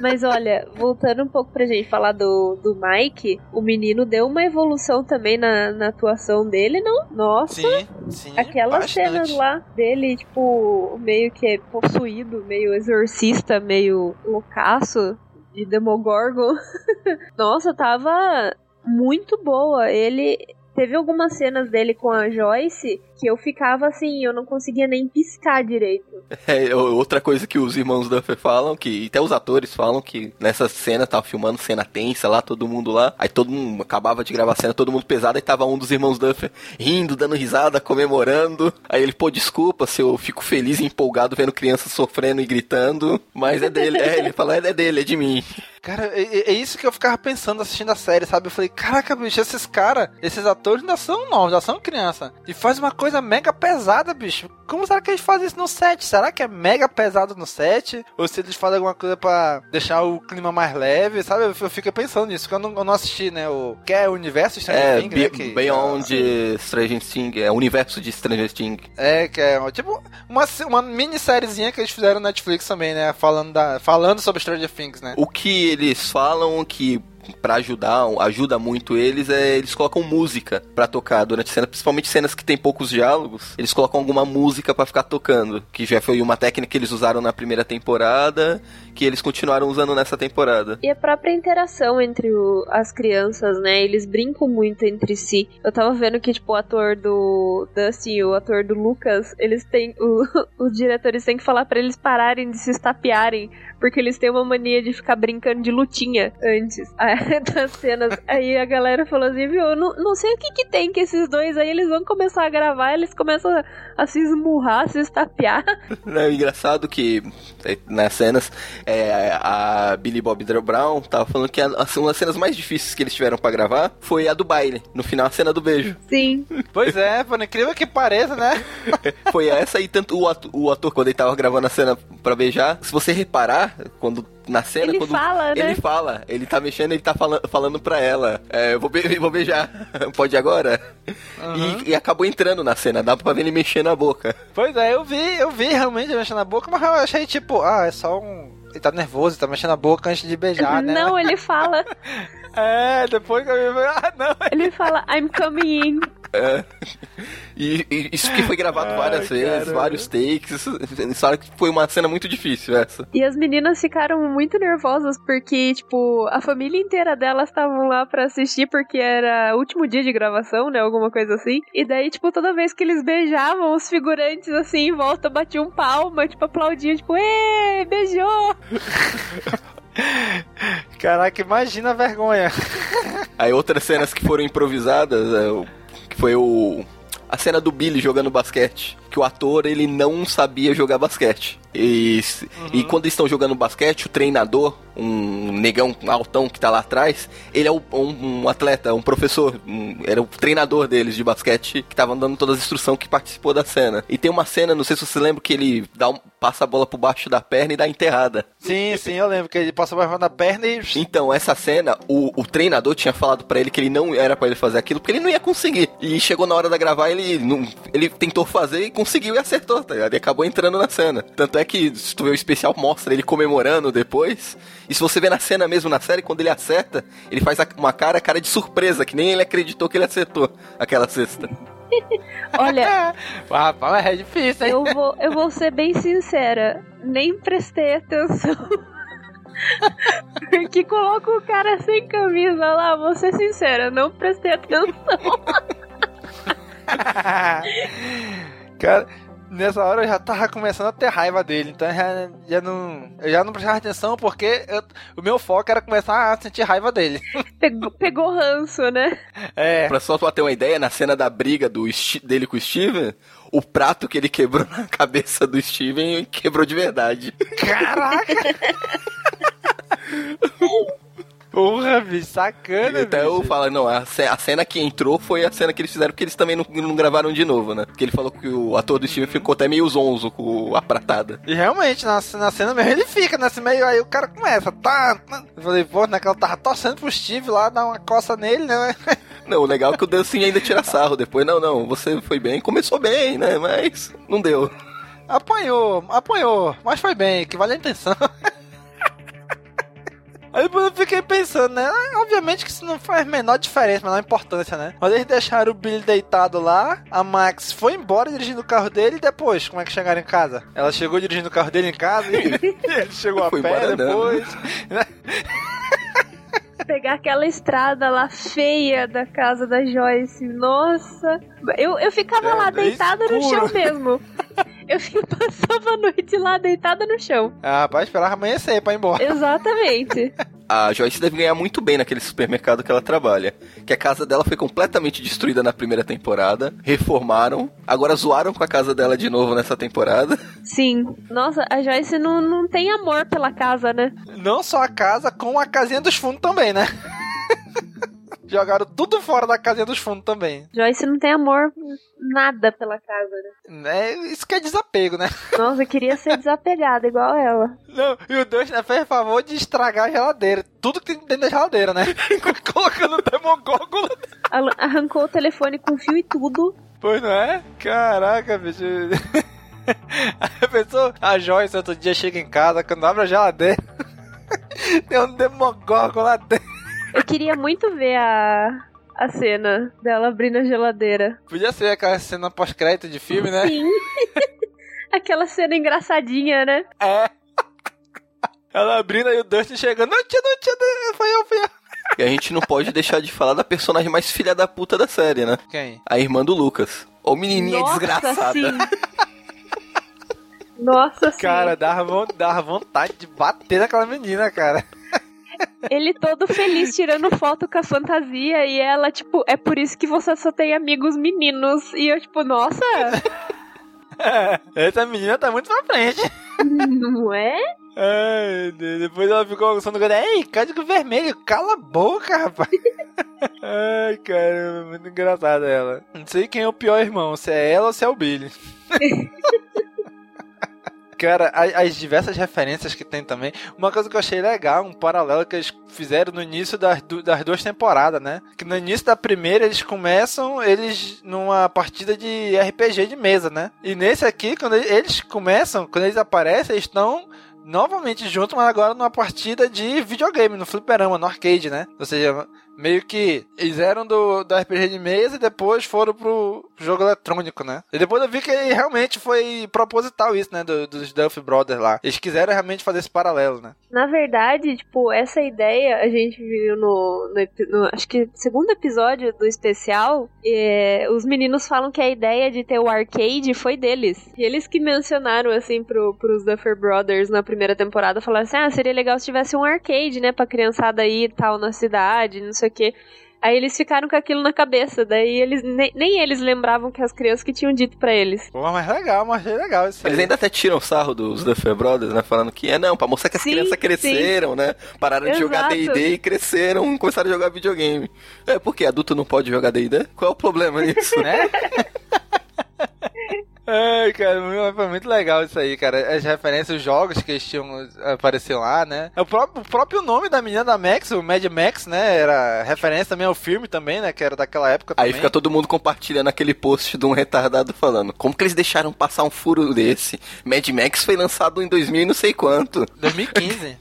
Mas olha, voltando um pouco pra gente falar do, do Mike, o menino deu uma evolução também na, na atuação dele, não? Nossa, Sim, sim. aquelas bastante. cenas lá dele, tipo, meio que possuído, meio exorcista, meio loucaço de Demogorgon. Nossa, tava muito boa. Ele. Teve algumas cenas dele com a Joyce que eu ficava assim, eu não conseguia nem piscar direito. É, outra coisa que os irmãos Duffer falam, que até os atores falam, que nessa cena tava filmando cena tensa lá, todo mundo lá, aí todo mundo acabava de gravar a cena, todo mundo pesado, aí tava um dos irmãos Duffer rindo, dando risada, comemorando. Aí ele, pô, desculpa se eu fico feliz e empolgado vendo crianças sofrendo e gritando, mas é dele, é, ele fala, é dele, é de mim. Cara, é, é- é isso que eu ficava pensando assistindo a série, sabe? Eu falei, caraca, bicho, esses caras, esses atores ainda são novos, já são criança. E faz uma coisa mega pesada, bicho. Como será que eles fazem isso no set? Será que é mega pesado no set? Ou se eles fazem alguma coisa pra deixar o clima mais leve, sabe? Eu, fico pensando nisso, porque eu não, eu não assisti, né? O que é o universo Stranger É, Things, né? Be- Que, Beyond Stranger Things, é o universo de Stranger Things. É, que é tipo uma, uma minissériezinha que eles fizeram no Netflix também, né? Falando, da, falando sobre Stranger Things, né? O que eles falam que pra ajudar, ajuda muito eles, é eles colocam música pra tocar durante a cena, principalmente cenas que tem poucos diálogos, eles colocam alguma música pra ficar tocando, que já foi uma técnica que eles usaram na primeira temporada, que eles continuaram usando nessa temporada. E a própria interação entre o- as crianças, né? Eles brincam muito entre si. Eu tava vendo que, tipo, o ator do Dustin e o ator do Lucas, eles têm. o- os diretores têm que falar pra eles pararem de se estapearem. Porque eles têm uma mania de ficar brincando de lutinha antes. Das cenas. Aí a galera falou assim, viu, eu não, não sei o que que tem que esses dois aí, eles vão começar a gravar, eles começam a, a se esmurrar, a se estapear. Não, é engraçado que é, nas cenas é, a Billy Bob Brown tava falando que a, uma das cenas mais difíceis que eles tiveram pra gravar foi a do baile. No final, a cena do beijo. Sim. Pois é, por incrível que pareça, né? Foi essa e tanto o ator, o ator, quando ele tava gravando a cena pra beijar, se você reparar, quando na cena, Ele quando fala, né? ele fala, ele tá mexendo, ele tá falando, falando pra ela, é, eu vou, be- vou beijar, pode agora? E, e acabou entrando na cena, dá pra ver ele mexendo a boca. Pois é, eu vi, eu vi realmente ele mexendo a boca, mas eu achei tipo, ah, é só um. Ele tá nervoso, ele tá mexendo a boca antes de beijar, né? não, ele fala, É, depois que eu vi, ah, não. ele fala, I'm coming in. É. E, e isso que foi gravado Ai, várias vezes, caramba. vários takes. Falaram que foi uma cena muito difícil essa. E as meninas ficaram muito nervosas porque, tipo, a família inteira delas estavam lá pra assistir porque era o último dia de gravação, né? Alguma coisa assim. E daí, tipo, toda vez que eles beijavam, os figurantes assim em volta batiam palma, tipo, aplaudiam, tipo, ê, beijou! Caraca, imagina a vergonha. Aí outras cenas que foram improvisadas, é, o- que foi o a cena do Billy jogando basquete, que o ator ele não sabia jogar basquete. E, s- e quando estão jogando basquete, o treinador, um negão altão que tá lá atrás, ele é um, um atleta, um professor, um- era o treinador deles de basquete que tava dando todas as instruções que participou da cena. E tem uma cena, não sei se você lembra, que ele dá um- passa a bola por baixo da perna e dá enterrada. Sim, sim, eu lembro que ele passou a mão na perna e. Então, essa cena, o, o treinador tinha falado pra ele que ele não era pra ele fazer aquilo, porque ele não ia conseguir. E chegou na hora da gravar, ele não, ele tentou fazer e conseguiu e acertou, tá ligado? E acabou entrando na cena. Tanto é que, se tu vê o especial, mostra ele comemorando depois. E se você vê na cena mesmo, na série, quando ele acerta, ele faz a- uma cara, cara de surpresa, que nem ele acreditou que ele acertou aquela cesta. Olha, Ah, rapaz, é difícil, hein? eu vou, eu vou ser bem sincera, nem prestei atenção. Porque coloca o cara sem camisa lá, vou ser sincera, não prestei atenção. Cara, nessa hora eu já tava começando a ter raiva dele, então já, já não. Eu já não prestava atenção porque eu- o meu foco era começar a sentir raiva dele. Pegou, pegou ranço, né? É. Pra só pra ter uma ideia, na cena da briga do dele com o Steven, o prato que ele quebrou na cabeça do Steven quebrou de verdade. Caraca! Porra, bicho, sacana, Até eu bicho. falo, não, a, a cena que entrou foi a cena que eles fizeram, porque eles também não, não gravaram de novo, né? Porque ele falou que o ator do Steven ficou até meio zonzo com a pratada. E realmente, na, na cena mesmo, ele fica nesse meio, aí o cara começa, tá, tá. Eu falei, pô, naquela tava torcendo pro Steve lá, dar uma coça nele, né? Não, o legal é que o Dustin ainda tira sarro depois. Não, não, você foi bem, começou bem, né? Mas não deu. Apanhou, apanhou, mas foi bem, que vale a intenção. Aí depois eu fiquei pensando, né? Obviamente que isso não faz a menor diferença, menor importância, né? Mas eles deixaram o Billy deitado lá, a Max foi embora dirigindo o carro dele e depois, como é que chegaram em casa? Ela chegou dirigindo o carro dele em casa e ele chegou a Foi pé depois. né? Pegar aquela estrada lá feia da casa da Joyce. Nossa. Eu, eu ficava É, lá deitada no escuro. chão mesmo. Eu passava a noite lá deitada no chão. Ah, rapaz, esperava amanhecer pra ir embora. Exatamente. A Joyce deve ganhar muito bem naquele supermercado que ela trabalha. Que a casa dela foi completamente destruída na primeira temporada. Reformaram. Agora zoaram com a casa dela de novo nessa temporada. Sim. Nossa, a Joyce não, não tem amor pela casa, né? Não só a casa, com a casinha dos fundos também, né? Jogaram tudo fora da casinha dos fundos também. Joyce não tem amor nada pela casa, né? É, isso que é desapego, né? Nossa, eu queria ser desapegada igual ela. Não, e o Deus né, fez favor de estragar a geladeira. Tudo que tem dentro da geladeira, né? Colocando. Ela Arrancou o telefone com fio e tudo. Pois não é? Caraca, bicho. A pessoa, a Joyce outro dia chega em casa, quando abre a geladeira, tem um Demogorgon lá dentro. Eu queria muito ver a, a cena dela abrindo a geladeira. Podia ser aquela cena pós-crédito de filme, né? Sim. Aquela cena engraçadinha, né? É. Ela abrindo aí o Dustin chegando. Não tinha, não tinha, foi eu, fui eu. E a gente não pode deixar de falar da personagem mais filha da puta da série, né? Quem? A irmã do Lucas. Ô menininha Nossa, desgraçada. sim. Nossa, sim. Cara, dava, dava vontade de bater naquela menina, cara. Ele todo feliz tirando foto com a fantasia e ela, tipo, é por isso que você só tem amigos meninos. E eu, tipo, nossa, Essa menina tá muito pra frente. não é? Ai, de- depois ela ficou com do Ei, código vermelho, cala a boca, rapaz. Ai, caramba, muito engraçada ela. Não sei quem é o pior irmão, se é ela ou se é o Billy. Cara, a- as diversas referências que tem também. Uma coisa que eu achei legal, um paralelo que eles fizeram no início das, du- das duas temporadas, né? Que no início da primeira eles começam eles numa partida de RPG de mesa, né? E nesse aqui, quando ele- eles começam, quando eles aparecem, eles estão novamente juntos, mas agora numa partida de videogame, no fliperama, no arcade, né? Ou seja, meio que eles eram do, do RPG de mesa e depois foram pro jogo eletrônico, né? E depois eu vi que realmente foi proposital isso, né? do- dos Duff Brothers lá. Eles quiseram realmente fazer esse paralelo, né? Na verdade, tipo, essa ideia a gente viu no, no no- acho que segundo episódio do especial, é, os meninos falam que a ideia de ter o arcade foi deles. E eles que mencionaram, assim, pro, pros Duffer Brothers na primeira temporada, falaram assim, ah, seria legal se tivesse um arcade, né, pra criançada aí e tal na cidade, não sei o quê. Aí eles ficaram com aquilo na cabeça, daí eles nem, nem eles lembravam que as crianças que tinham dito pra eles. Pô, mas legal, mas achei legal isso Eles aí. ainda até tiram sarro dos Duffer Brothers, né? Falando que é não, pra mostrar que as Sim, crianças cresceram, né? Pararam de jogar Exato. D&D e cresceram e começaram a jogar videogame. É, por quê? Adulto não pode jogar D&D? Qual é o problema nisso? né? Ai, cara, foi muito legal isso aí, cara. As referências, os jogos que eles tinham apareciam lá, né? O próprio, o próprio nome da menina da Max, o Mad Max, né? Era referência também ao filme também, né? Que era daquela época Aí também. fica todo mundo compartilhando aquele post de um retardado falando como que eles deixaram passar um furo desse? Mad Max foi lançado em 2000 e não sei quanto. 2015.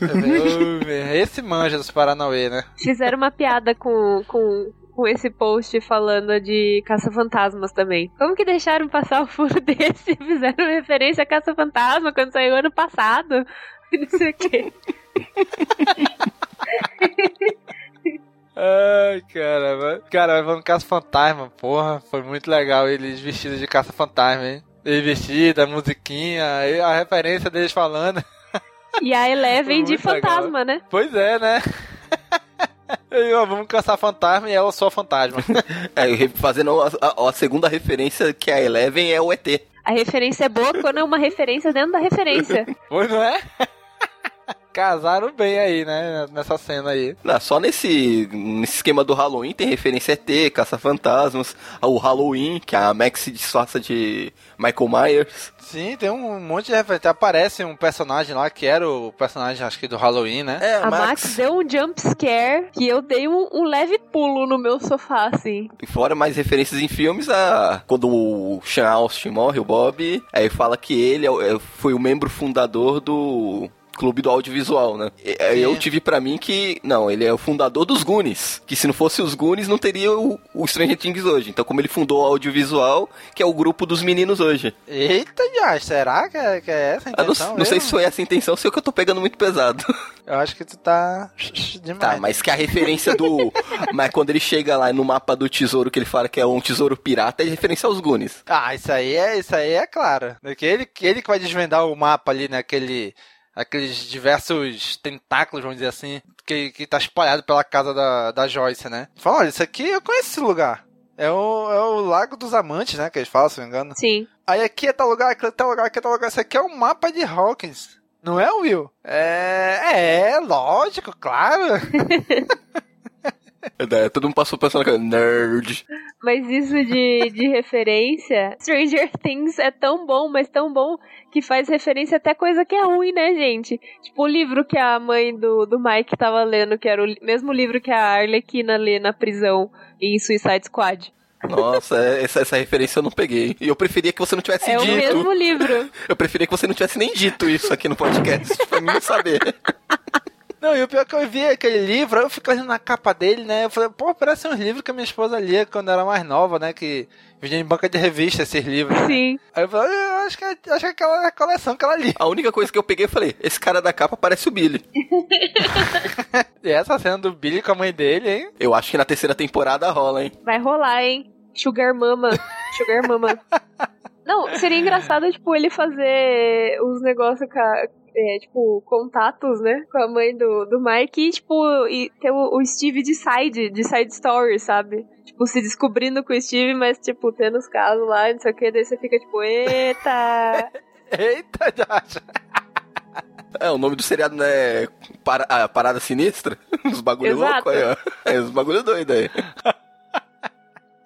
Eu- Esse manja dos Paranauê, né? Fizeram uma piada com, com, com esse post falando de caça-fantasmas também. Como que deixaram passar o furo desse? Fizeram referência a caça-fantasma quando saiu ano passado? Não sei o quê. Ai, caramba. Cara, vamos caça-fantasma, porra. Foi muito legal eles vestidos de caça-fantasma, hein? Eles vestidos, a musiquinha, a referência deles falando. E a Eleven de legal. fantasma, né? Pois é, né? Aí, ó, vamos caçar fantasma e ela só fantasma. É, fazendo a, a- a segunda referência que a Eleven é o ET. A referência é boa quando é uma referência dentro da referência. pois não é? Casaram bem aí, né? Nessa cena aí. Não, só nesse, nesse esquema do Halloween tem referência a ET, Caça-Fantasmas, o Halloween, que a Max se disfarça de Michael Myers. Sim, tem um monte de referência. Aparece um personagem lá que era o personagem, acho que do Halloween, né? É, A Max deu um jump scare que eu dei um, um leve pulo no meu sofá, assim. E fora mais referências em filmes, a... quando o Sean Austin morre, o Bob, aí fala que ele é é- foi o membro fundador do clube do audiovisual, né? Aí Eu tive pra mim que, não, ele é o fundador dos Goonies, que se não fosse os Goonies não teria o, o Stranger Things hoje. Então como ele fundou o audiovisual, que é o grupo dos meninos hoje. Eita, já, será que é, que é essa a Ah, não, intenção? não sei mesmo? se foi essa a intenção, sei que eu tô pegando muito pesado. Eu acho que tu tá demais. Tá, mas que a referência do. mas quando ele chega lá no mapa do tesouro, que ele fala que é um tesouro pirata, é referência aos Goonies. Ah, isso aí é, isso aí é claro. Que ele, que ele que vai desvendar o mapa ali, né? Aquele, aqueles diversos tentáculos, vamos dizer assim, que, que tá espalhado pela casa da, da Joyce, né? Fala, olha, isso aqui eu conheço esse lugar. É o, é o Lago dos Amantes, né? Que eles falam, se não me engano. Sim. Aí aqui é tal lugar, aqui é tal lugar, aqui é tal lugar. Isso aqui é um mapa de Hawkins. Não é, Will? É, é, lógico, claro. É, todo mundo passou pensando que nerd. Mas isso de, de referência, Stranger Things é tão bom, mas tão bom que faz referência até coisa que é ruim, né, gente? Tipo o livro que a mãe do, do Mike tava lendo, que era o mesmo livro que a Arlequina lê na prisão em Suicide Squad. Nossa, é- essa, essa referência eu não peguei. E eu preferia que você não tivesse É o dito. mesmo livro. Eu preferia que você não tivesse nem dito isso aqui no podcast, pra mim saber. Não, e o pior é que eu vi aquele livro, aí eu fico olhando na capa dele, né? Eu falei, pô, parece uns livros que a minha esposa lia quando era mais nova, né? Que vendia em banca de revista esses livros. né? Sim. Aí eu falei, eu acho que, acho que aquela é a coleção que ela lia. A única coisa que eu peguei, eu falei, esse cara da capa parece o Billy. E essa cena do Billy com a mãe dele, hein? Eu acho que na terceira temporada rola, hein? Vai rolar, hein? Sugar Mama. Sugar Mama. Não, seria engraçado, tipo, ele fazer os negócios com a, é, tipo, contatos, né? Com a mãe do, do Mike e, tipo, e ter o, o Steve de side, de side story, sabe? Tipo, se descobrindo com o Steve, mas, tipo, tendo os casos lá, não sei o que, daí você fica tipo, eita! Eita, Josh. É, o nome do seriado não é Para- a Parada Sinistra? Os bagulho Exato. louco aí, ó. É, os bagulho doido aí.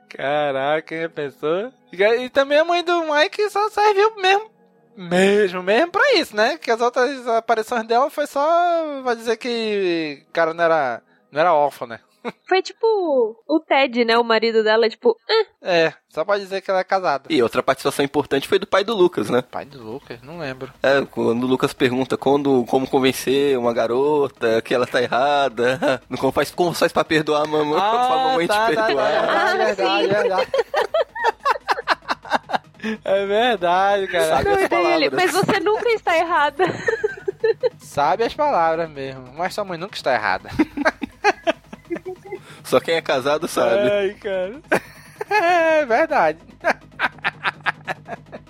Caraca, quem já pensou? E, e também a mãe do Mike só serviu mesmo. Mesmo, mesmo pra isso, né? Que as outras aparições dela foi só. Vai dizer que o cara não era. Não era órfão, né? Foi tipo o Ted, né? O marido dela, tipo, "Ah, É, só pra dizer que ela é casada. E outra participação importante foi do pai do Lucas, né? Pai do Lucas, não lembro. É, quando o Lucas pergunta quando, como convencer uma garota que ela tá errada, não como faz, como faz pra perdoar a mamãe, pra mamãe te perdoar. tá, Ah, verdade, sim. verdade. É verdade, cara. Sabe as palavras. mas você nunca está errada. Sabe as palavras mesmo. Mas sua mãe nunca está errada. Só quem é casado sabe. Ai, cara. É verdade.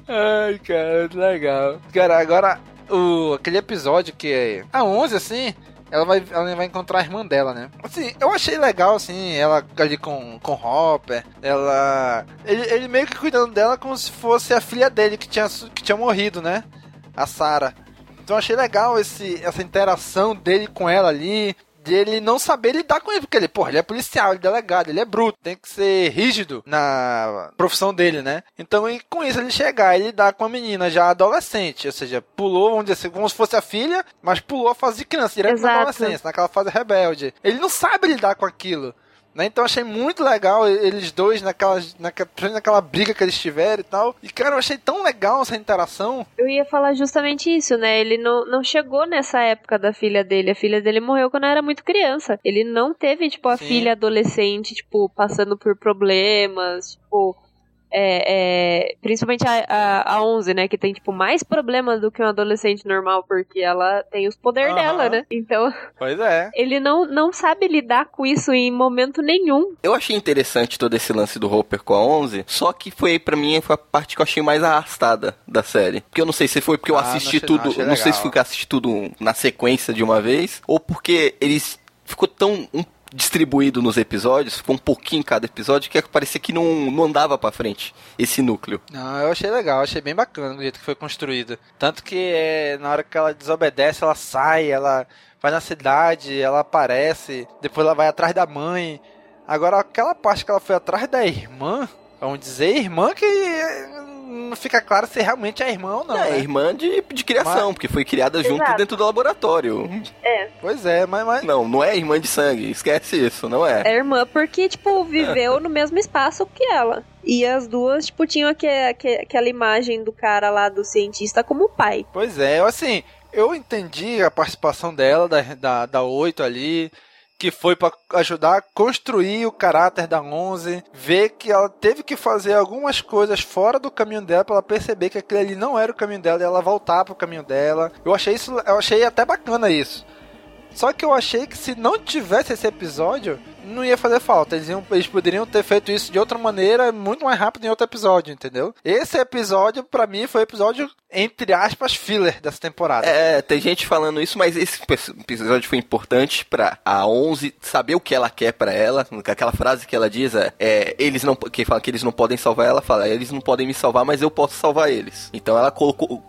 Ai, cara, legal. Cara, agora, o, aquele episódio que é a 11, assim, ela vai, ela vai encontrar a irmã dela, né? Assim, eu achei legal, assim, ela ali com, com Hopper, ela... Ele, ele meio que cuidando dela como se fosse a filha dele que tinha, que tinha morrido, né? A Sarah. Então eu achei legal esse, essa interação dele com ela ali, de ele não saber lidar com ele, porque ele, porra, ele é policial, ele é delegado, ele é bruto, tem que ser rígido na profissão dele, né? Então, e com isso ele chegar e lidar com a menina já adolescente, ou seja, pulou, vamos dizer assim, como se fosse a filha, mas pulou a fase de criança, direto na adolescência, naquela fase rebelde. Ele não sabe lidar com aquilo. Né? Então eu achei muito legal eles dois naquela, naquela, naquela briga que eles tiveram e tal. E cara, eu achei tão legal essa interação. Eu ia falar justamente isso, né? Ele não, não chegou nessa época da filha dele. A filha dele morreu quando era muito criança. Ele não teve, tipo, a Sim. filha adolescente, tipo, passando por problemas, tipo. É, é, principalmente a, a, a 11, né? Que tem, tipo, mais problemas do que um adolescente normal, porque ela tem os poderes Aham. dela, né? Então, Pois é. ele não, não sabe lidar com isso em momento nenhum. Eu achei interessante todo esse lance do Hopper com a 11, só que foi pra mim foi a parte que eu achei mais arrastada da série. Porque eu não sei se foi porque eu Ah, não assisti achei- tudo, não, achei não sei se foi que eu assisti tudo na sequência de uma vez, ou porque eles ficou tão um, distribuído nos episódios, ficou um pouquinho em cada episódio, que parecia que não, não andava pra frente esse núcleo. Não, eu achei legal, achei bem bacana do jeito que foi construído. Tanto que é, na hora que ela desobedece, ela sai, ela vai na cidade, ela aparece, depois ela vai atrás da mãe. Agora, aquela parte que ela foi atrás da irmã, vamos dizer, irmã que não fica claro se realmente é irmã ou não. é, né? irmã de, de criação, porque foi criada junto Exato. dentro do laboratório. Pois é, mas, mas Não, não é irmã de sangue, esquece isso, não é. É irmã porque, tipo, viveu no mesmo espaço que ela. E as duas, tipo, tinham aque- aque- aquela imagem do cara lá, do cientista, como pai. Pois é, eu, assim, eu entendi a participação dela, da, da, da 8 ali, que foi pra ajudar a construir o caráter da 11, ver que ela teve que fazer algumas coisas fora do caminho dela pra ela perceber que aquele ali não era o caminho dela e ela voltar pro caminho dela. Eu achei isso, eu achei até bacana isso. Só que eu achei que se não tivesse esse episódio, não ia fazer falta. Eles, iam- eles poderiam ter feito isso de outra maneira, muito mais rápido em outro episódio, entendeu? Esse episódio, pra mim, foi o episódio, entre aspas, filler dessa temporada. É, tem gente falando isso, mas esse episódio foi importante pra a 11 saber o que ela quer pra ela. Aquela frase que ela diz é, é, eles não, que fala que eles não podem salvar ela, fala, eles não podem me salvar, mas eu posso salvar eles. Então ela colocou,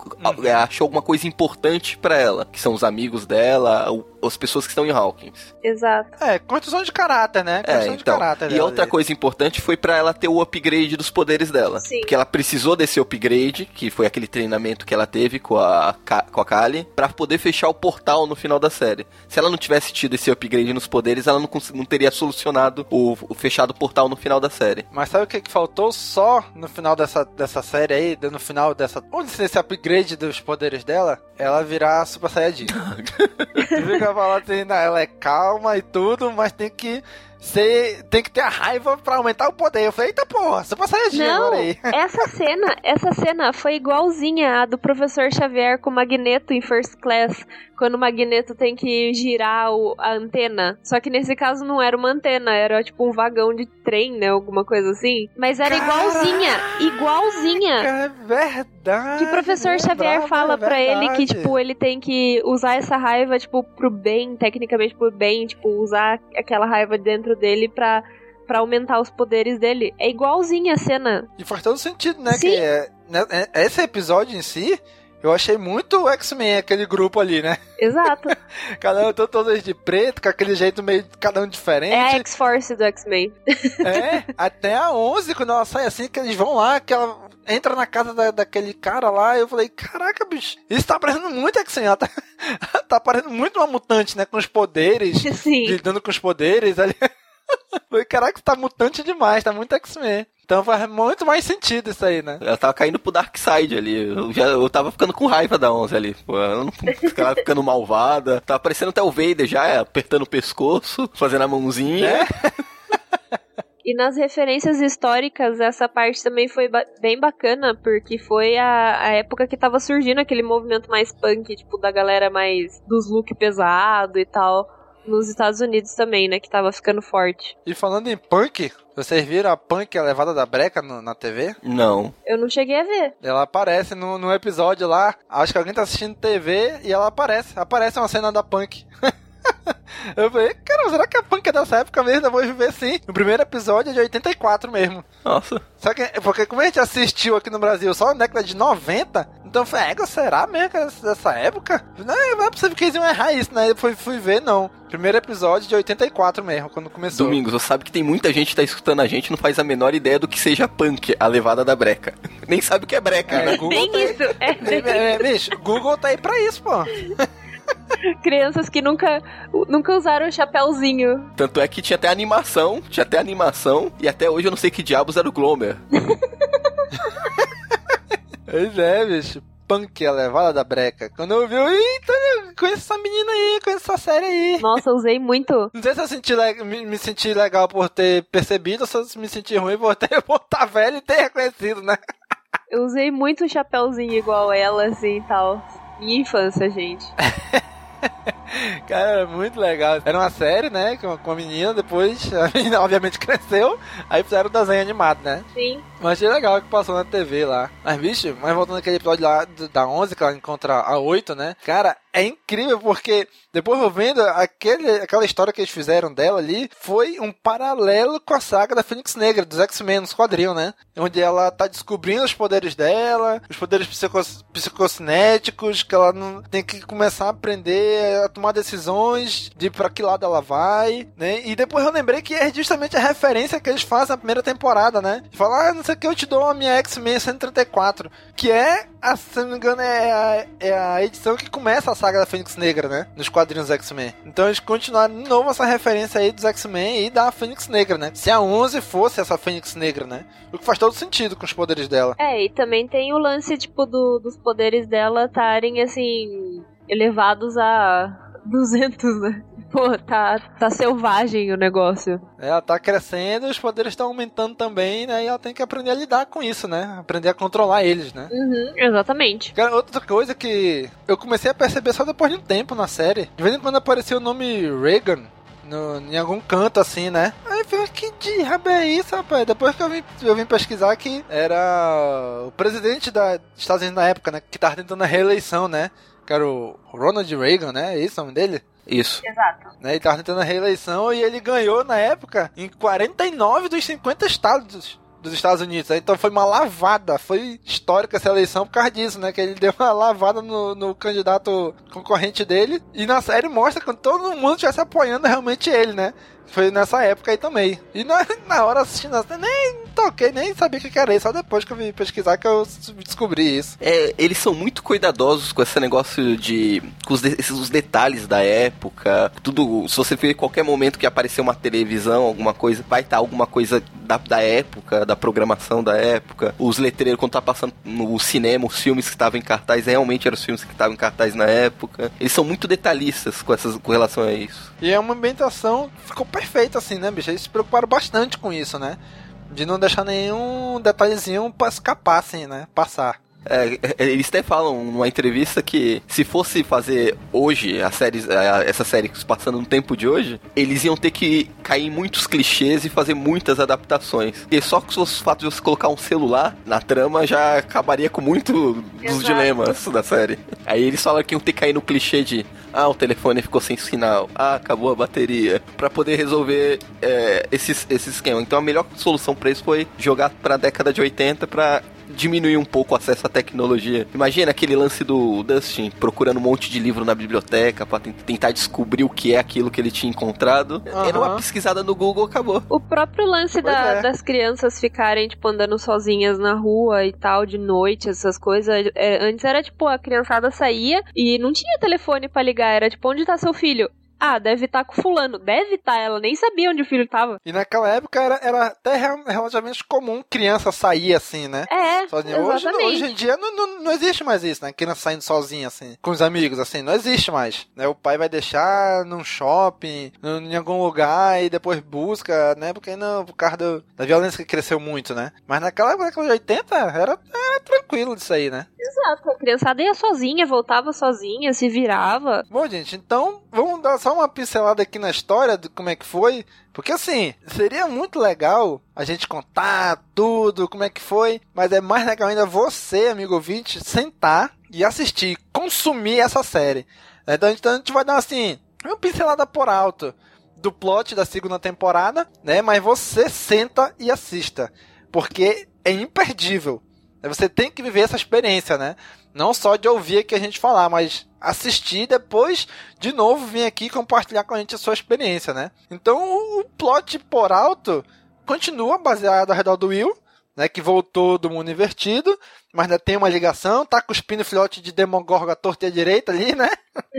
é, achou alguma coisa importante pra ela, que são os amigos dela, o- as pessoas que estão em Hawkins. Exato. É, construção de caráter, né? É, Construção de então. caráter E dela outra ali. coisa importante foi pra ela ter o upgrade dos poderes dela. Sim. Porque ela precisou desse upgrade, que foi aquele treinamento que ela teve com a, com a Kali, pra poder fechar o portal no final da série. Se ela não tivesse tido esse upgrade nos poderes, ela não, não teria solucionado o, o fechado portal no final da série. Mas sabe o que, que faltou só no final dessa, dessa série aí? No final dessa. Onde esse upgrade dos poderes dela? Ela virar Super Saiyajin. fica falando assim, "Não, ela é calma e tudo, mas tem que você tem que ter a raiva pra aumentar o poder. Eu falei, eita porra, Super Saiyajin Não, agora aí. essa cena, essa cena foi igualzinha a do professor Xavier com o Magneto em First Class, quando o Magneto tem que girar o- a antena. Só que nesse caso não era uma antena, era tipo um vagão de trem, né, alguma coisa assim. Mas era igualzinha, igualzinha. É verdade. Que o professor não Xavier fala é pra ele que, tipo, ele tem que usar essa raiva, tipo, pro bem, tecnicamente pro bem, tipo, usar aquela raiva dentro dele pra, pra aumentar os poderes dele. É igualzinha a cena. E faz todo sentido, né? Sim. Que é, né, é- esse episódio em si, eu achei muito X-Men, aquele grupo ali, né? Exato. Cada um todo, todos de preto, com aquele jeito meio, cada um diferente. É a X-Force do X-Men. É, até a 11, quando ela sai assim, que eles vão lá, que ela entra na casa da- daquele cara lá, eu falei, caraca, bicho, isso tá parecendo muito X-Men, ela tá, tá parecendo muito uma mutante, né, com os poderes, Sim. lidando com os poderes ali. Falei, caraca, tá mutante demais, tá muito X-Men. Então faz muito mais sentido isso aí, né? Ela tava caindo pro Dark Side ali. Eu, já, eu tava ficando com raiva da 11 ali. Pô, ela não ela ficando malvada. Tava parecendo até o Vader já, apertando o pescoço, fazendo a mãozinha. E nas referências históricas, essa parte também foi ba- bem bacana, porque foi a, a época que tava surgindo aquele movimento mais punk, tipo, da galera mais dos look pesado e tal. Nos Estados Unidos também, né? Que tava ficando forte. E falando em punk, vocês viram a punk a levada da breca no- na TV? Não. Eu não cheguei a ver. Ela aparece no, no episódio lá. Acho que alguém tá assistindo TV e ela aparece. Aparece uma cena da punk. Eu falei, cara, será que a punk é dessa época mesmo? Eu vou viver sim. O primeiro episódio é de 84 mesmo. Nossa. Só que, porque como a gente assistiu aqui no Brasil só na década de 90, então foi, égua, será mesmo que é dessa época? Não, não é possível que eles iam errar isso, né? Eu fui, fui ver, não. Primeiro episódio de 84 mesmo, quando começou. Domingos, você sabe que tem muita gente que tá escutando a gente e não faz a menor ideia do que seja punk, a levada da breca. Nem sabe o que é breca, É, né? Google Bem tá aí- isso. É, É, é, bicho, Google tá aí pra isso, pô. crianças que nunca, nunca usaram o chapéuzinho. Tanto é que tinha até animação, tinha até animação, e até hoje eu não sei que diabos era o Glomer. Pois é, bicho. Punk, a levada da breca. Quando eu vi, eu, eita, eu conheço essa menina aí, conheço essa série aí. Nossa, usei muito. Não sei se eu senti le- me, me senti legal por ter percebido, ou se eu me senti ruim por ter por estar velho e ter reconhecido, né? Eu usei muito o chapéuzinho igual ela, assim e tal. Minha infância, gente. Cara, era muito legal. Era uma série, né, com, com a menina, depois a menina obviamente cresceu, aí fizeram o desenho animado, né? Sim. Mas achei legal que passou na TV lá. Mas, bicho, mas voltando aquele episódio lá do- da 11, que ela encontra a 8, né? Cara, é incrível porque depois eu vendo aquele, aquela história que eles fizeram dela ali, foi um paralelo com a saga da Fênix Negra, dos X-Men, nos quadrinhos, né? Onde ela tá descobrindo os poderes dela, os poderes psicocinéticos, que ela não, tem que começar a aprender a tomar decisões de pra que lado ela vai, né? E depois eu lembrei que é justamente a referência que eles fazem na primeira temporada, né? Falar, ah, não sei o que, eu te dou a minha X-Men 134, que é, a, se não me engano, é a, é a edição que começa a saga da Fênix Negra, né? Nos quadrinhos X-Men. Então eles continuaram de novo essa referência aí dos X-Men e da Fênix Negra, né? Se a 11 fosse essa Fênix Negra, né? O que faz todo sentido com os poderes dela. É, e também tem o lance, tipo, do, dos poderes dela estarem, assim, elevados a 200, né? Pô, tá, tá selvagem o negócio. Ela tá crescendo, os poderes estão aumentando também, né? E ela tem que aprender a lidar com isso, né? Aprender a controlar eles, né? Uhum, exatamente. Cara, outra coisa que eu comecei a perceber só depois de um tempo na série. De vez em quando aparecia o nome Reagan no, em algum canto assim, né? Aí eu falei, que diabo é isso, rapaz? Depois que eu vim, eu vim pesquisar que era o presidente da, dos Estados Unidos na época, né? Que tava tentando a reeleição, né? Que era o Ronald Reagan, né? É isso o nome dele? Isso. Exato. né? Ele tava tentando a reeleição e ele ganhou na época em 49 dos 50 estados dos Estados Unidos. Então foi uma lavada, foi histórica essa eleição por causa disso, né? Que ele deu uma lavada no, no candidato concorrente dele. E na série mostra que todo mundo estivesse apoiando realmente ele, né? Foi nessa época aí também. E na, na hora assistindo a série, nem toquei, nem sabia o que era isso. Só depois que eu vim pesquisar que eu descobri isso. É, eles são muito cuidadosos com esse negócio de. com os, de- esses, os detalhes da época. Tudo. Se você ver qualquer momento que aparecer uma televisão, alguma coisa, vai estar alguma coisa da, da época, da programação da época. Os letreiros, quando tá passando no cinema, os filmes que estavam em cartaz, realmente eram os filmes que estavam em cartaz na época. Eles são muito detalhistas com, essas, com relação a isso. E é uma ambientação ficou perfeita assim, né, bicho? Eles se preocuparam bastante com isso, né? De não deixar nenhum detalhezinho pra escapar, assim, né? Passar. É, é, eles até falam numa entrevista que se fosse fazer hoje a série, a- essa série passando no tempo de hoje, eles iam ter que cair em muitos clichês e fazer muitas adaptações. E só com os fatos de você colocar um celular na trama já acabaria com muito dos Exato. dilemas da série. Aí eles falam que iam ter que cair no clichê de ah, o telefone ficou sem sinal. Ah, acabou a bateria. Pra poder resolver é, esse, esse esquema. Então a melhor solução pra isso foi jogar pra década de 80 pra diminuir um pouco o acesso à tecnologia. Imagina aquele lance do Dustin procurando um monte de livro na biblioteca pra ten- tentar descobrir o que é aquilo que ele tinha encontrado. Era uma pesquisada no Google, acabou. O próprio lance da- é. das crianças ficarem, tipo, andando sozinhas na rua e tal, de noite, essas coisas. é, antes era, tipo, a criançada saía e não tinha telefone pra ligar. Era, tipo, onde tá seu filho? Ah, deve estar com fulano. Deve estar, ela nem sabia onde o filho tava. E naquela época era, era até relativamente comum criança sair assim, né? É, Sozinha. Hoje, hoje em dia não, não, não existe mais isso, né? Criança saindo sozinha, assim, com os amigos, assim, não existe mais. Né? O pai vai deixar num shopping, em algum lugar, e depois busca, né? Porque não, por causa do- da violência que cresceu muito, né? Mas naquela época, década de 80, era, era tranquilo disso aí, né? Exato, a criançada ia sozinha, voltava sozinha, se virava. Bom, gente, então vamos dar só uma pincelada aqui na história de como é que foi. Porque assim, seria muito legal a gente contar tudo, como é que foi, mas é mais legal ainda você, amigo ouvinte, sentar e assistir, consumir essa série. Então, então a gente vai dar assim, uma pincelada por alto do plot da segunda temporada, né? Mas você senta e assista, porque é imperdível. Você tem que viver essa experiência, né? Não só de ouvir aqui a gente falar, mas assistir depois de novo vir aqui compartilhar com a gente a sua experiência, né? Então o plot por alto continua baseado ao redor do Will, né? Que voltou do mundo invertido, mas ainda tem uma ligação, tá cuspindo filhote de Demogorgon à torta e à direita ali, né?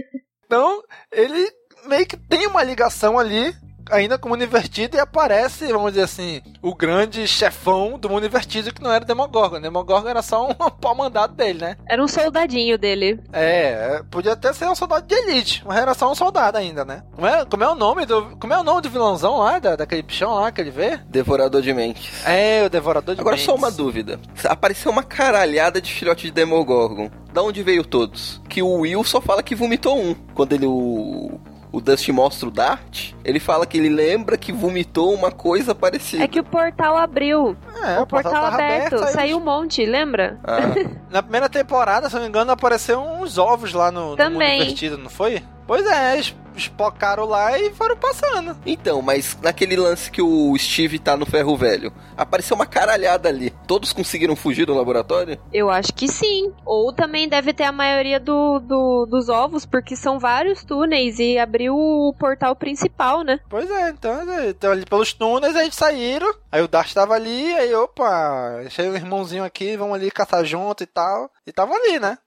Então ele meio que tem uma ligação ali ainda com o mundo invertido e aparece, vamos dizer assim, o grande chefão do mundo invertido que não era o Demogorgon. O Demogorgon era só um pau mandado dele, né? Era um soldadinho dele. É, é, podia até ser um soldado de elite, mas era só um soldado ainda, né? Como é, como é o nome do. Como é o nome do vilãozão lá, da, daquele bichão lá que ele vê? Devorador de mentes. É, o Devorador de Agora Mentes. só uma dúvida. Apareceu uma caralhada de filhote de Demogorgon. Da onde veio todos? Que o Will só fala que vomitou um. Quando ele o o Dusty mostra o Dart, ele fala que ele lembra que vomitou uma coisa parecida. É que o portal abriu. É, o portal tava aberto. aí Saiu um monte, lembra? Ah, Na primeira temporada, se não me engano, apareceu uns ovos lá no, no mundo Também. invertido, não foi? Pois é, es- espocaram lá e foram passando. então, mas naquele lance que o Steve tá no ferro velho, apareceu uma caralhada ali. Todos conseguiram fugir do laboratório? Eu acho que sim. Ou também deve ter a maioria do, do- dos ovos, porque são vários túneis e abriu o portal principal, né? Pois é, então, é, então ali pelos túneis a gente saíram. Aí o Dart tava ali, aí opa, achei um irmãozinho aqui, vamos ali caçar junto e tal. E tava ali, né?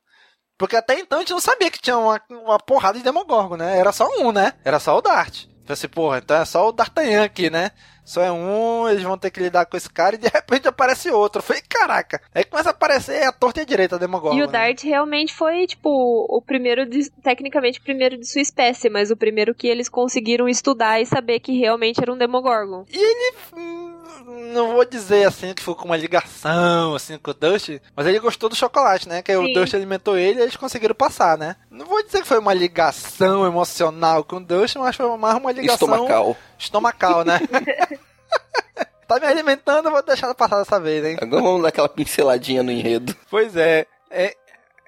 Porque até então a gente não sabia que tinha uma, uma porrada de Demogorgon, né? Era só um, né? Era só o Dart. Falei assim, porra, então é só o D'Artagnan aqui, né? Só é um, eles vão ter que lidar com esse cara e de repente aparece outro. Eu falei, caraca. Aí começa a aparecer a torta e a direita, a Demogorgon. e o né? Dart realmente foi, tipo, o primeiro, de, tecnicamente, o primeiro de sua espécie, mas o primeiro que eles conseguiram estudar e saber que realmente era um Demogorgon. E ele, hum, não vou dizer assim que foi com uma ligação assim com o Dust, mas ele gostou do chocolate, né? Que o. Dust alimentou ele e eles conseguiram passar, né? Não vou dizer que foi uma ligação emocional com o Dust, mas foi mais uma ligação Estomacal. estomacal, né? tá me alimentando, eu vou deixar passar dessa vez, hein? Agora vamos dar aquela pinceladinha no enredo. Pois é. É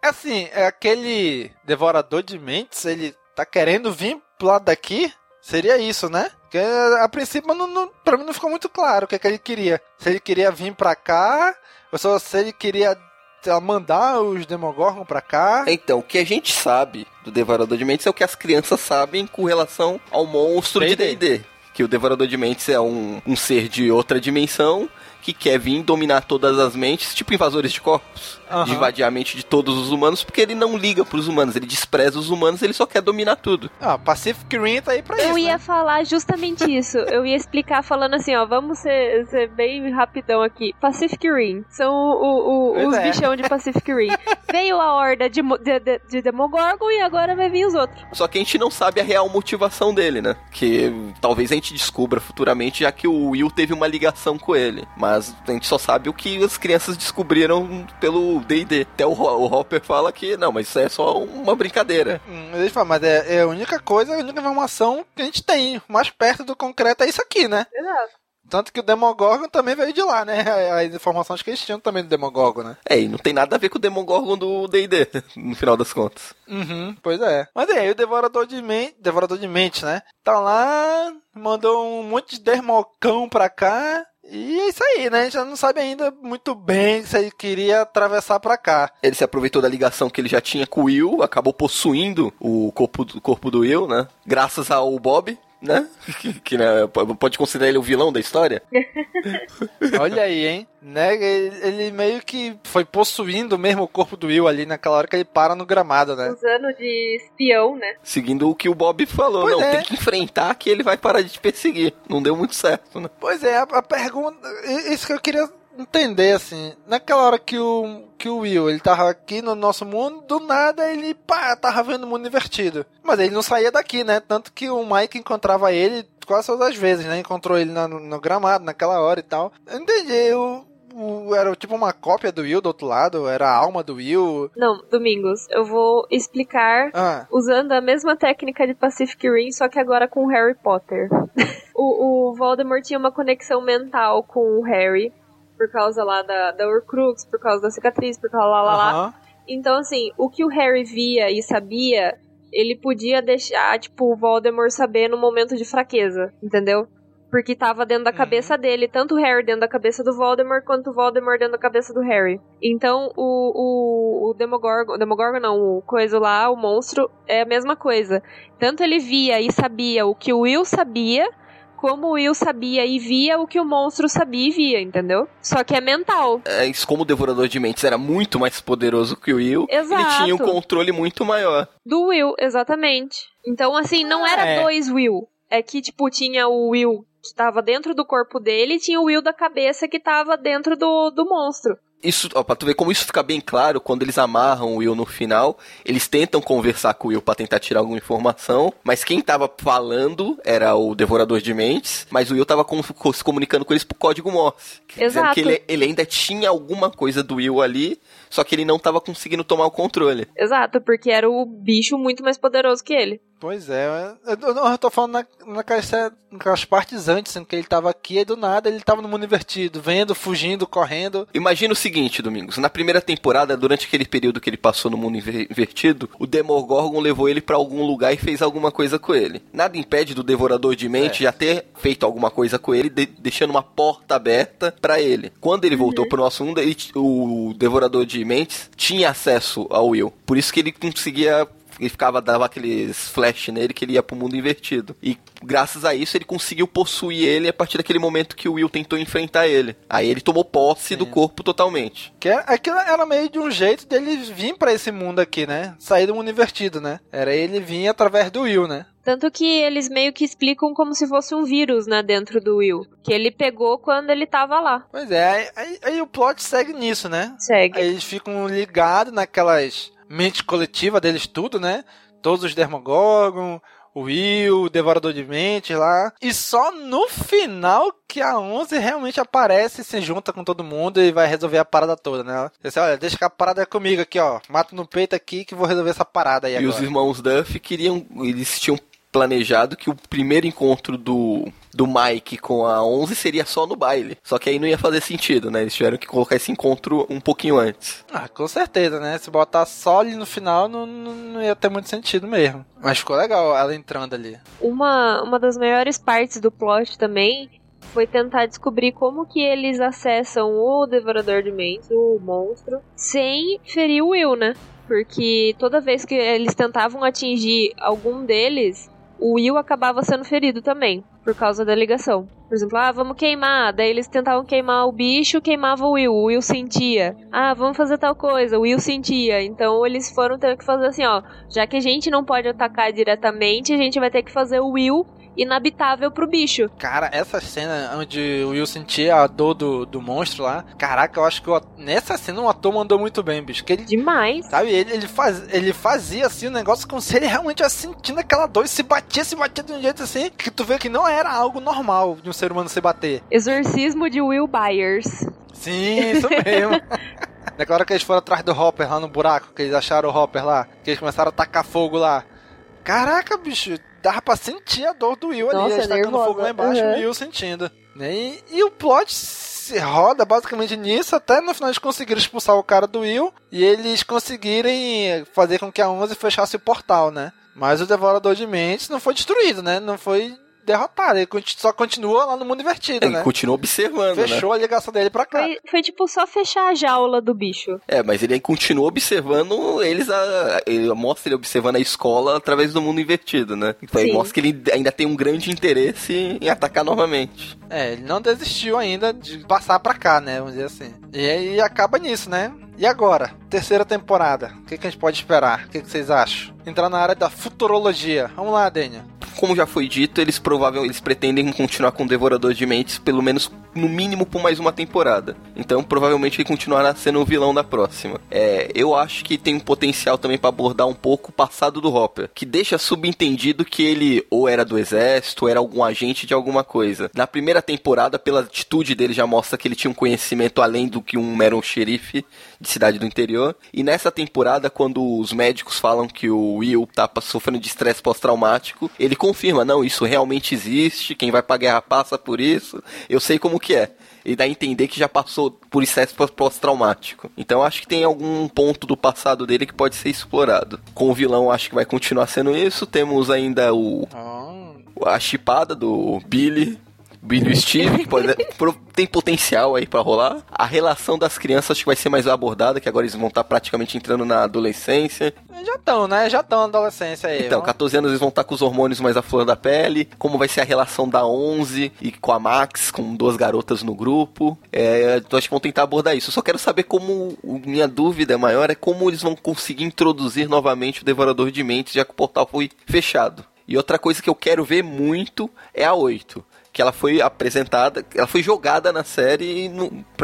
assim, é aquele devorador de mentes, ele tá querendo vir pro lado daqui? Seria isso, né? Porque a princípio não, não, pra mim não ficou muito claro o que, é que ele queria. Se ele queria vir pra cá, ou só se ele queria mandar os Demogorgon pra cá. Então, o que a gente sabe do Devorador de Mentes é o que as crianças sabem com relação ao monstro de D&D. D&D. Que o Devorador de Mentes é um, um ser de outra dimensão que quer vir dominar todas as mentes, tipo invasores de corpos. Aham. De invadir a mente de todos os humanos, porque ele não liga pros humanos, ele despreza os humanos, ele só quer dominar tudo. Ah, Pacific Rim tá aí pra Eu isso, ia né? falar justamente isso. Eu ia explicar falando assim, ó, vamos ser, ser bem rapidão aqui. Pacific Rim. São o- o- o- os é. bichão de Pacific Rim. Veio a horda de, de, de, de Demogorgon e agora vai vir os outros. Só que a gente não sabe a real motivação dele, né? Que talvez a gente descubra futuramente, já que o Will teve uma ligação com ele. Mas a gente só sabe o que as crianças descobriram pelo D&D. Até o, o Hopper fala que, não, mas isso é só uma brincadeira. Hum, Deixa eu falar, mas é, é a única coisa, a única informação que a gente tem. Mais perto do concreto é isso aqui, né? Exato. Tanto que o Demogorgon também veio de lá, né? As informações que eles tinham também do Demogorgon, né? É, e não tem nada a ver com o Demogorgon do D&D, no final das contas. Uhum, pois é. Mas aí, o Devorador de Mente, Devorador de Mente, né? Tá lá, mandou um monte de dermocão pra cá. E é isso aí, né? A gente não sabe ainda muito bem se ele queria atravessar pra cá. Ele se aproveitou da ligação que ele já tinha com o Will, acabou possuindo o corpo do, corpo do Will, né? Graças ao Bob, né? Que, que, né, pode considerar ele o vilão da história. Olha aí, hein? Né? Ele, ele meio que foi possuindo mesmo o corpo do Will ali naquela hora que ele para no gramado, né? Usando de espião, né? Seguindo o que o Bob falou. Pois não, é. tem que enfrentar que ele vai parar de te perseguir. Não deu muito certo, né? Pois é, a, a pergunta. Isso que eu queria entender, assim. Naquela hora que o, que o Will ele tava aqui no nosso mundo, do nada ele pá, tava vendo o mundo invertido. Mas ele não saía daqui, né? Tanto que o Mike encontrava ele quase todas as vezes, né? Encontrou ele na- no, gramado naquela hora e tal. Eu entendi, o. o- era tipo uma cópia do Will do outro lado, era a alma do Will. Não, Domingos, eu vou explicar Ah, usando a mesma técnica de Pacific Rim, só que agora com Harry Potter. o, o Voldemort tinha uma conexão mental com o Harry, por causa lá da, da Horcrux, por causa da cicatriz, por causa lá, lá, lá. Então, assim, o que o Harry via e sabia, ele podia deixar, tipo, o Voldemort saber no momento de fraqueza, entendeu? Porque tava dentro da cabeça dele, tanto o Harry dentro da cabeça do Voldemort, quanto o Voldemort dentro da cabeça do Harry. Então, o, o, o Demogorgon, o Demogorgon não, o coisa lá, o monstro, é a mesma coisa. Tanto ele via e sabia o que o Will sabia, como o Will sabia e via o que o monstro sabia e via, entendeu? Só que é mental. É, isso como o Devorador de Mentes era muito mais poderoso que o Will, ele Exato. tinha um controle muito maior. Do Will, exatamente. Então, assim, não era É. dois Will. É que, tipo, tinha o Will que tava dentro do corpo dele e tinha o Will da cabeça que tava dentro do, do monstro. Isso, ó, pra tu ver como isso fica bem claro, quando eles amarram o Will no final, eles tentam conversar com o Will pra tentar tirar alguma informação, mas quem tava falando era o Devorador de Mentes, mas o Will tava com- se comunicando com eles por código Morse. Exato. que ele, ele ainda tinha alguma coisa do Will ali, só que ele não tava conseguindo tomar o controle. Exato, porque era o bicho muito mais poderoso que ele. Pois é, eu, eu, eu tô falando na, naquelas, naquelas partes antes, em que ele tava aqui e do nada ele tava no mundo invertido, vendo, fugindo, correndo. Imagina o seguinte, Domingos. Na primeira temporada, durante aquele período que ele passou no mundo inver- invertido, o Demogorgon levou ele pra algum lugar e fez alguma coisa com ele. Nada impede do Devorador de Mente já ter feito alguma coisa com ele, de- deixando uma porta aberta pra ele. Quando ele voltou pro nosso mundo, ele o Devorador de Mentes tinha acesso ao Will. Por isso que ele conseguia ele ficava, dava aqueles flash nele que ele ia pro mundo invertido. E graças a isso ele conseguiu possuir ele a partir daquele momento que o Will tentou enfrentar ele. Aí ele tomou posse do corpo totalmente. Que era, aquilo era meio de um jeito dele vir pra esse mundo aqui, né? Sair do mundo invertido, né? Era ele vir através do Will, né? Tanto que eles meio que explicam como se fosse um vírus, né, dentro do Will. Que ele pegou quando ele tava lá. Pois é, aí, aí- aí o plot segue nisso, né? Segue. Aí eles ficam ligados naquelas mentes coletivas deles tudo, né? Todos os Dermogorgon, o Will, o Devorador de Mentes lá. E só no final que a 11 realmente aparece, se junta com todo mundo e vai resolver a parada toda, né? Disse, olha, deixa que a parada comigo aqui, ó. Mato no peito aqui que vou resolver essa parada aí E agora. os irmãos Duff queriam. Eles tinham planejado que o primeiro encontro do, do Mike com a 11 seria só no baile. Só que aí não ia fazer sentido, né? Eles tiveram que colocar esse encontro um pouquinho antes. Ah, com certeza, né? Se botar só ali no final, não, não, não ia ter muito sentido mesmo. Mas ficou legal ela entrando ali. Uma, uma das maiores partes do plot também foi tentar descobrir como que eles acessam o Devorador de Mentes, o monstro, sem ferir o Will, né? Porque toda vez que eles tentavam atingir algum deles, o Will acabava sendo ferido também. por causa da ligação. Por exemplo, ah, vamos queimar. Daí eles tentavam queimar o bicho, queimava o Will. O Will sentia. Ah, vamos fazer tal coisa. O Will sentia. Então eles foram ter que fazer assim, ó. Já que a gente não pode atacar diretamente, a gente vai ter que fazer o Will inabitável pro bicho. Cara, essa cena onde o Will sentia a dor do, do monstro lá, caraca, eu acho que nessa cena o ator mandou muito bem, bicho. Que ele, Demais. sabe, ele, ele, faz, ele fazia assim o negócio como se ele realmente estivesse sentindo aquela dor e se batia, se batia de um jeito assim, que tu vê que não era algo normal de um ser humano se bater. Exorcismo de Will Byers. Sim, isso mesmo. Naquela hora que eles foram atrás do Hopper lá no buraco, que eles acharam o Hopper lá, que eles começaram a tacar fogo lá. Caraca, bicho, dava pra sentir a dor do Will ali. Nossa, Eles tacando fogo lá embaixo Uhum. e o Will sentindo. Né? E, e o plot se roda basicamente nisso, até no final eles conseguiram expulsar o cara do Will e eles conseguirem fazer com que a 11 fechasse o portal, né? Mas o Devorador de Mentes não foi destruído, né? Não foi derrotado. Ele só continua lá no mundo invertido, Ele né? continua observando, né? Fechou a ligação dele pra cá. Foi, foi tipo só fechar a jaula do bicho. É, mas ele continua observando eles, a, ele mostra ele observando a escola através do mundo invertido, né? Então Sim. mostra que ele ainda tem um grande interesse em atacar novamente. É, ele não desistiu ainda de passar pra cá, né? Vamos dizer assim. E aí acaba nisso, né? E agora? Terceira temporada. O que, que a gente pode esperar? O que, que vocês acham? Entrar na área da futurologia. Vamos lá, Daniel. Como já foi dito, eles provavelmente eles pretendem continuar com o Devorador de Mentes, pelo menos no mínimo por mais uma temporada. Então provavelmente ele continuará sendo o vilão da próxima. É, eu acho que tem um potencial também pra abordar um pouco o passado do Hopper, que deixa subentendido que ele ou era do exército, ou era algum agente de alguma coisa. Na primeira temporada, pela atitude dele já mostra que ele tinha um conhecimento além do que um mero xerife de cidade do interior. E nessa temporada, quando os médicos falam que o Will tá sofrendo de estresse pós-traumático, ele confirma, não, isso realmente existe, quem vai pra guerra passa por isso, eu sei como que é. E dá a entender que já passou por estresse pós-traumático. Então acho que tem algum ponto do passado dele que pode ser explorado. Com o vilão acho que vai continuar sendo isso. Temos ainda o a chipada do Billy. Billy e Steve, que pode, tem potencial aí pra rolar. A relação das crianças acho que vai ser mais abordada, que agora eles vão estar praticamente entrando na adolescência. Já estão, né? Já estão na adolescência aí. Então, Vamos- 14 anos eles vão estar com os hormônios mais à flor da pele. Como vai ser a relação da 11 e com a Max, com duas garotas no grupo. É, então acho que vão tentar abordar isso. Eu só quero saber como. Minha dúvida maior é como eles vão conseguir introduzir novamente o Devorador de Mentes, já que o portal foi fechado. E outra coisa que eu quero ver muito é a 8. Que ela foi apresentada, ela foi jogada na série e,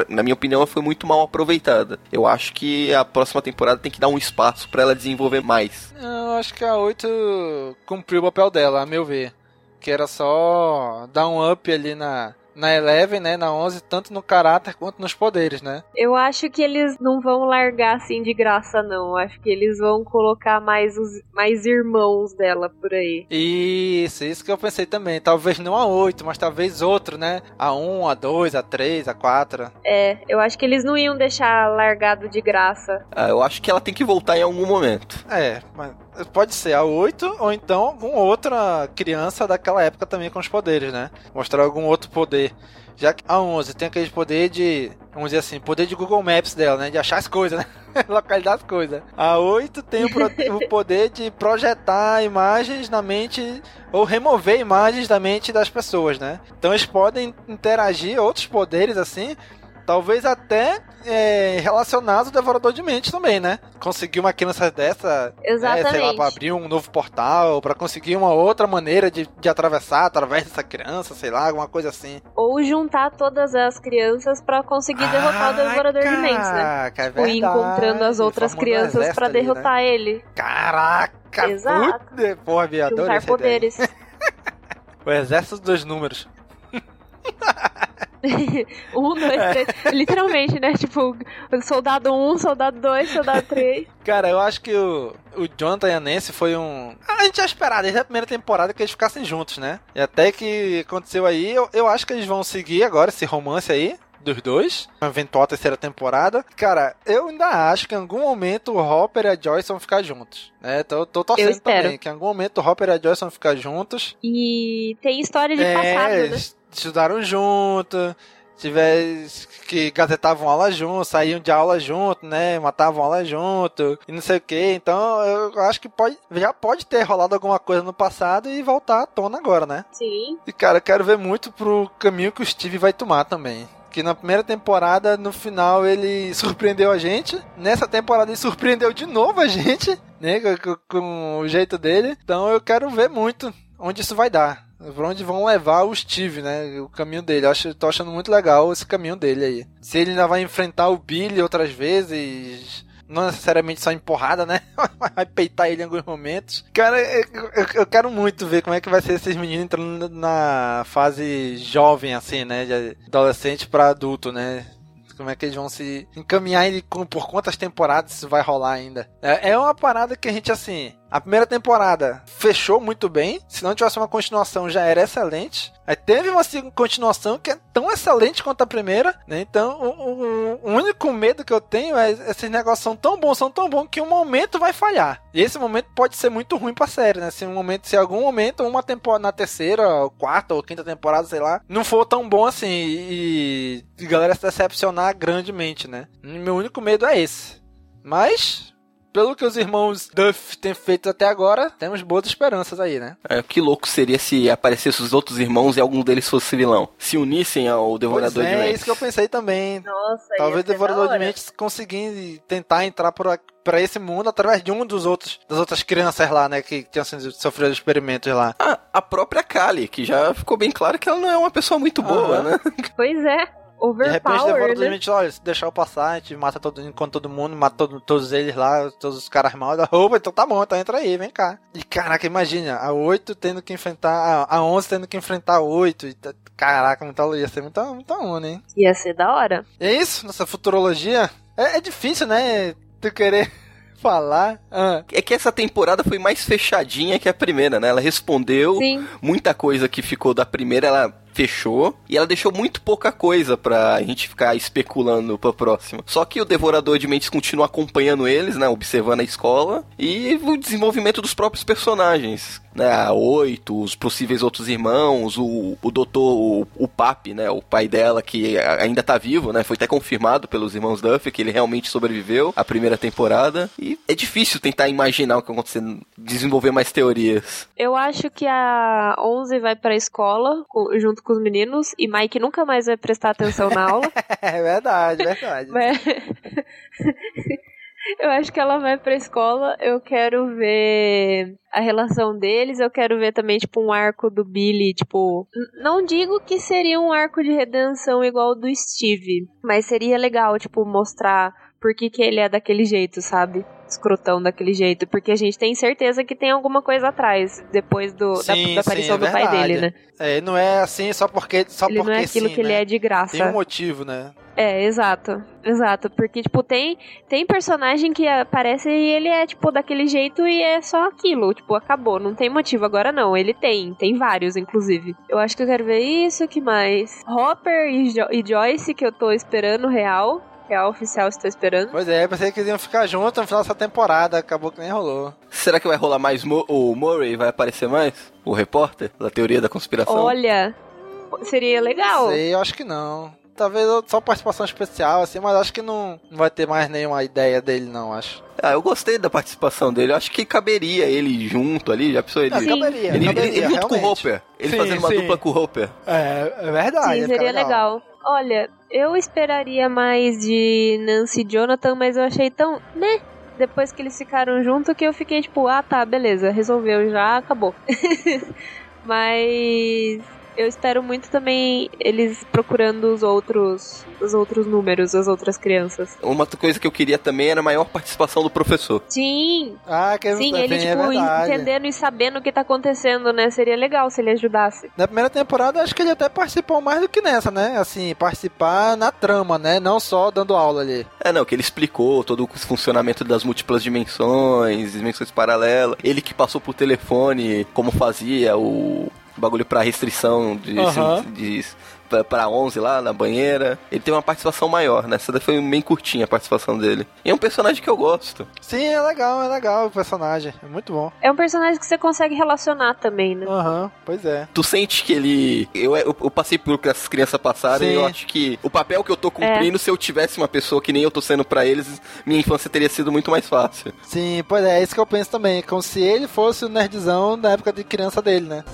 na minha opinião, ela foi muito mal aproveitada. Eu acho que a próxima temporada tem que dar um espaço pra ela desenvolver mais. Eu acho que a 8 cumpriu o papel dela, a meu ver. Que era só dar um up ali na, na Eleven, né? Na 11, tanto no caráter quanto nos poderes, né? Eu acho que eles não vão largar assim de graça, não. Acho que eles vão colocar mais os mais irmãos dela por aí. Isso, isso que eu pensei também. Talvez não a 8, mas talvez outro, né? A 1, a 2, a 3, a 4. É, eu acho que eles não iam deixar largado de graça. Ah, eu acho que ela tem que voltar em algum momento. É, mas pode ser a 8 ou então alguma outra criança daquela época também com os poderes, né? Mostrar algum outro poder. Já que a 11 tem aquele poder de, vamos dizer assim, poder de Google Maps dela, né? De achar as coisas, né? Localizar as coisas. A 8 tem o, o poder de projetar imagens na mente ou remover imagens da mente das pessoas, né? Então eles podem interagir, outros poderes assim, talvez até é, relacionados ao Devorador de Mentes também, né? Conseguir uma criança dessa, né, sei lá, Exatamente. pra abrir um novo portal, pra conseguir uma outra maneira de, de atravessar através dessa criança, sei lá, alguma coisa assim. Ou juntar todas as crianças pra conseguir derrotar o Devorador de Mentes, né? Caraca, é Tipo, ir verdade. encontrando as outras crianças ali, né? derrotar ele. Caraca, Exato. puta, porra, me ideia. poderes. O exército dos números. um, dois, É. três. Literalmente, né? Tipo, soldado um, soldado dois, soldado três. Cara, eu acho que o, o Jonathan e a Nancy foi um. A gente já esperava desde a primeira temporada que eles ficassem juntos, né? E até que aconteceu aí, eu, eu acho que eles vão seguir agora esse romance aí. Dos dois, uma eventual terceira temporada. Cara, eu ainda acho que em algum momento o Hopper e a Joyce vão ficar juntos. Né? Tô, tô torcendo também que em algum momento o Hopper e a Joyce vão ficar juntos. E tem história de é, passado, né? Estudaram junto, tivesse que gazetavam aula junto, saíam de aula junto, né? Matavam aula junto e não sei o que. Então eu acho que pode, já pode ter rolado alguma coisa no passado e voltar à tona agora, né? Sim. E cara, eu quero ver muito pro caminho que o Steve vai tomar também. Que na primeira temporada, no final, ele surpreendeu a gente. Nessa temporada, ele surpreendeu de novo a gente, né? Com, com o jeito dele. Então eu quero ver muito onde isso vai dar. Pra onde vão levar o Steve, né? O caminho dele. Eu acho, tô achando muito legal esse caminho dele aí. Se ele ainda vai enfrentar o Billy outras vezes. Não necessariamente só em porrada, né? Vai peitar ele em alguns momentos. Cara, eu, eu- quero muito ver como é que vai ser esses meninos entrando na fase jovem, assim, né? De adolescente pra adulto, né? Como é que eles vão se encaminhar e por quantas temporadas isso vai rolar ainda. É, é uma parada que a gente, assim. A primeira temporada fechou muito bem. Se não tivesse uma continuação, já era excelente. Aí teve uma continuação que é tão excelente quanto a primeira, né? Então, o, o- o único medo que eu tenho é esses negócios são tão bons, são tão bons que um momento vai falhar. E esse momento pode ser muito ruim pra série, né? Se um momento, se algum momento, uma temporada na terceira, ou quarta ou quinta temporada, sei lá, não for tão bom assim e, e galera se decepcionar grandemente, né? Meu único medo é esse. Mas, pelo que os irmãos Duff têm feito até agora, temos boas esperanças aí, né? É, que louco seria se aparecessem os outros irmãos e algum deles fosse vilão. Se unissem ao Pois Devorador de é, é Mentes. isso que eu pensei também. Nossa, Talvez o Devorador de. Mentes conseguir tentar entrar por, pra esse mundo através de um dos outros, das outras crianças lá, né, que tinham sofrido experimentos lá. Ah, a própria Kali, que já ficou bem claro que ela não é uma pessoa muito boa, Aham. né? Pois é. De repente, Overpower, de né? Mentes, olha, se deixar eu passar, a gente mata todo, encontra todo mundo, mata todo- todos eles lá, todos os caras mal da roupa, então tá bom, então entra aí, vem cá. E caraca, imagina, a 8 tendo que enfrentar, a, a 11 tendo que enfrentar a 8, e tá- caraca, muita, ia ser muita, muita onda, hein. Ia ser da hora. E é isso, nossa futurologia. É, é difícil, né, tu querer falar. Ah, É que essa temporada foi mais fechadinha que a primeira, né? Ela respondeu Sim. muita coisa que ficou da primeira, ela fechou e ela deixou muito pouca coisa pra gente ficar especulando pra próxima. Só que o Devorador de Mentes continua acompanhando eles, né? Observando a escola e o desenvolvimento dos próprios personagens. Né, a oito, os possíveis outros irmãos, o, o doutor, o, o Papi, né, o pai dela, que ainda tá vivo, né, foi até confirmado pelos irmãos Duff que ele realmente sobreviveu à primeira temporada. E é difícil tentar imaginar o que vai acontecer, desenvolver mais teorias. Eu acho que a 11 vai pra escola co- junto com os meninos e Mike nunca mais vai prestar atenção na aula. é verdade, verdade. Mas- Eu acho que ela vai pra escola, eu quero ver a relação deles, eu quero ver também, tipo, um arco do Billy, tipo... Não digo que seria um arco de redenção igual o do Steve, mas seria legal, tipo, mostrar por que, que ele é daquele jeito, sabe? Escrotão daquele jeito, porque a gente tem certeza que tem alguma coisa atrás, depois do, da, Sim, da aparição sim, é do pai dele, né? É, não é assim só porque só ele porque não é aquilo sim, que ele né? é de graça. Tem um motivo, né? É, exato. Exato. Porque, tipo, tem, tem personagem que aparece e ele é, tipo, daquele jeito e é só aquilo. Tipo, acabou. Não tem motivo. Agora não. Ele tem. Tem vários, inclusive. Eu acho que eu quero ver isso. que mais? Hopper e, Jo- e Joyce, que eu tô esperando real. Real oficial, estou esperando. Pois é, eu pensei que eles iam ficar juntos no final dessa temporada, acabou que nem rolou. Será que vai rolar mais Mo- o Murray? Vai aparecer mais? O repórter? Da teoria da conspiração? Olha, seria legal. Sei, eu acho que não. Talvez só participação especial, assim, mas acho que não, não vai ter mais nenhuma ideia dele, não, acho. Ah, eu gostei da participação dele. Eu acho que caberia ele junto ali. Já pensou ele? Ah, Sim. caberia, Ele, caberia, ele- ele junto com o. Hopper. Ele Sim, fazendo uma sim. dupla com o Hopper. É, é verdade. Sim, ia ficar seria legal. Olha, eu esperaria mais de Nancy e Jonathan, mas eu achei tão, né? Depois que eles ficaram junto, que eu fiquei tipo, ah tá, beleza, resolveu já, acabou. mas eu espero muito também eles procurando os outros, os outros números, as outras crianças. Uma outra coisa que eu queria também era a maior participação do professor. Sim, Ah, que sim, sim, ele é tipo verdade. entendendo e sabendo o que tá acontecendo, né? Seria legal se ele ajudasse. Na primeira temporada, acho que ele até participou mais do que nessa, né? Assim, participar na trama, né? Não só dando aula ali. É, não, que ele explicou todo o funcionamento das múltiplas dimensões, dimensões paralelas. Ele que passou por telefone como fazia o bagulho pra restrição de, Aham. de pra, pra 11 lá na banheira. Ele tem uma participação maior, né? Essa daí foi bem curtinha a participação dele. E é um personagem que eu gosto. Sim, é legal, é legal o personagem. É muito bom. É um personagem que você consegue relacionar também, né? Aham, pois é. Tu sente que ele. Eu, eu, eu passei por que essas crianças passaram e Sim. eu acho que o papel que eu tô cumprindo, se eu tivesse uma pessoa que nem eu tô sendo pra eles, minha infância teria sido muito mais fácil. Sim, pois é, é isso que eu penso também. Como se ele fosse o nerdzão da época de criança dele, né?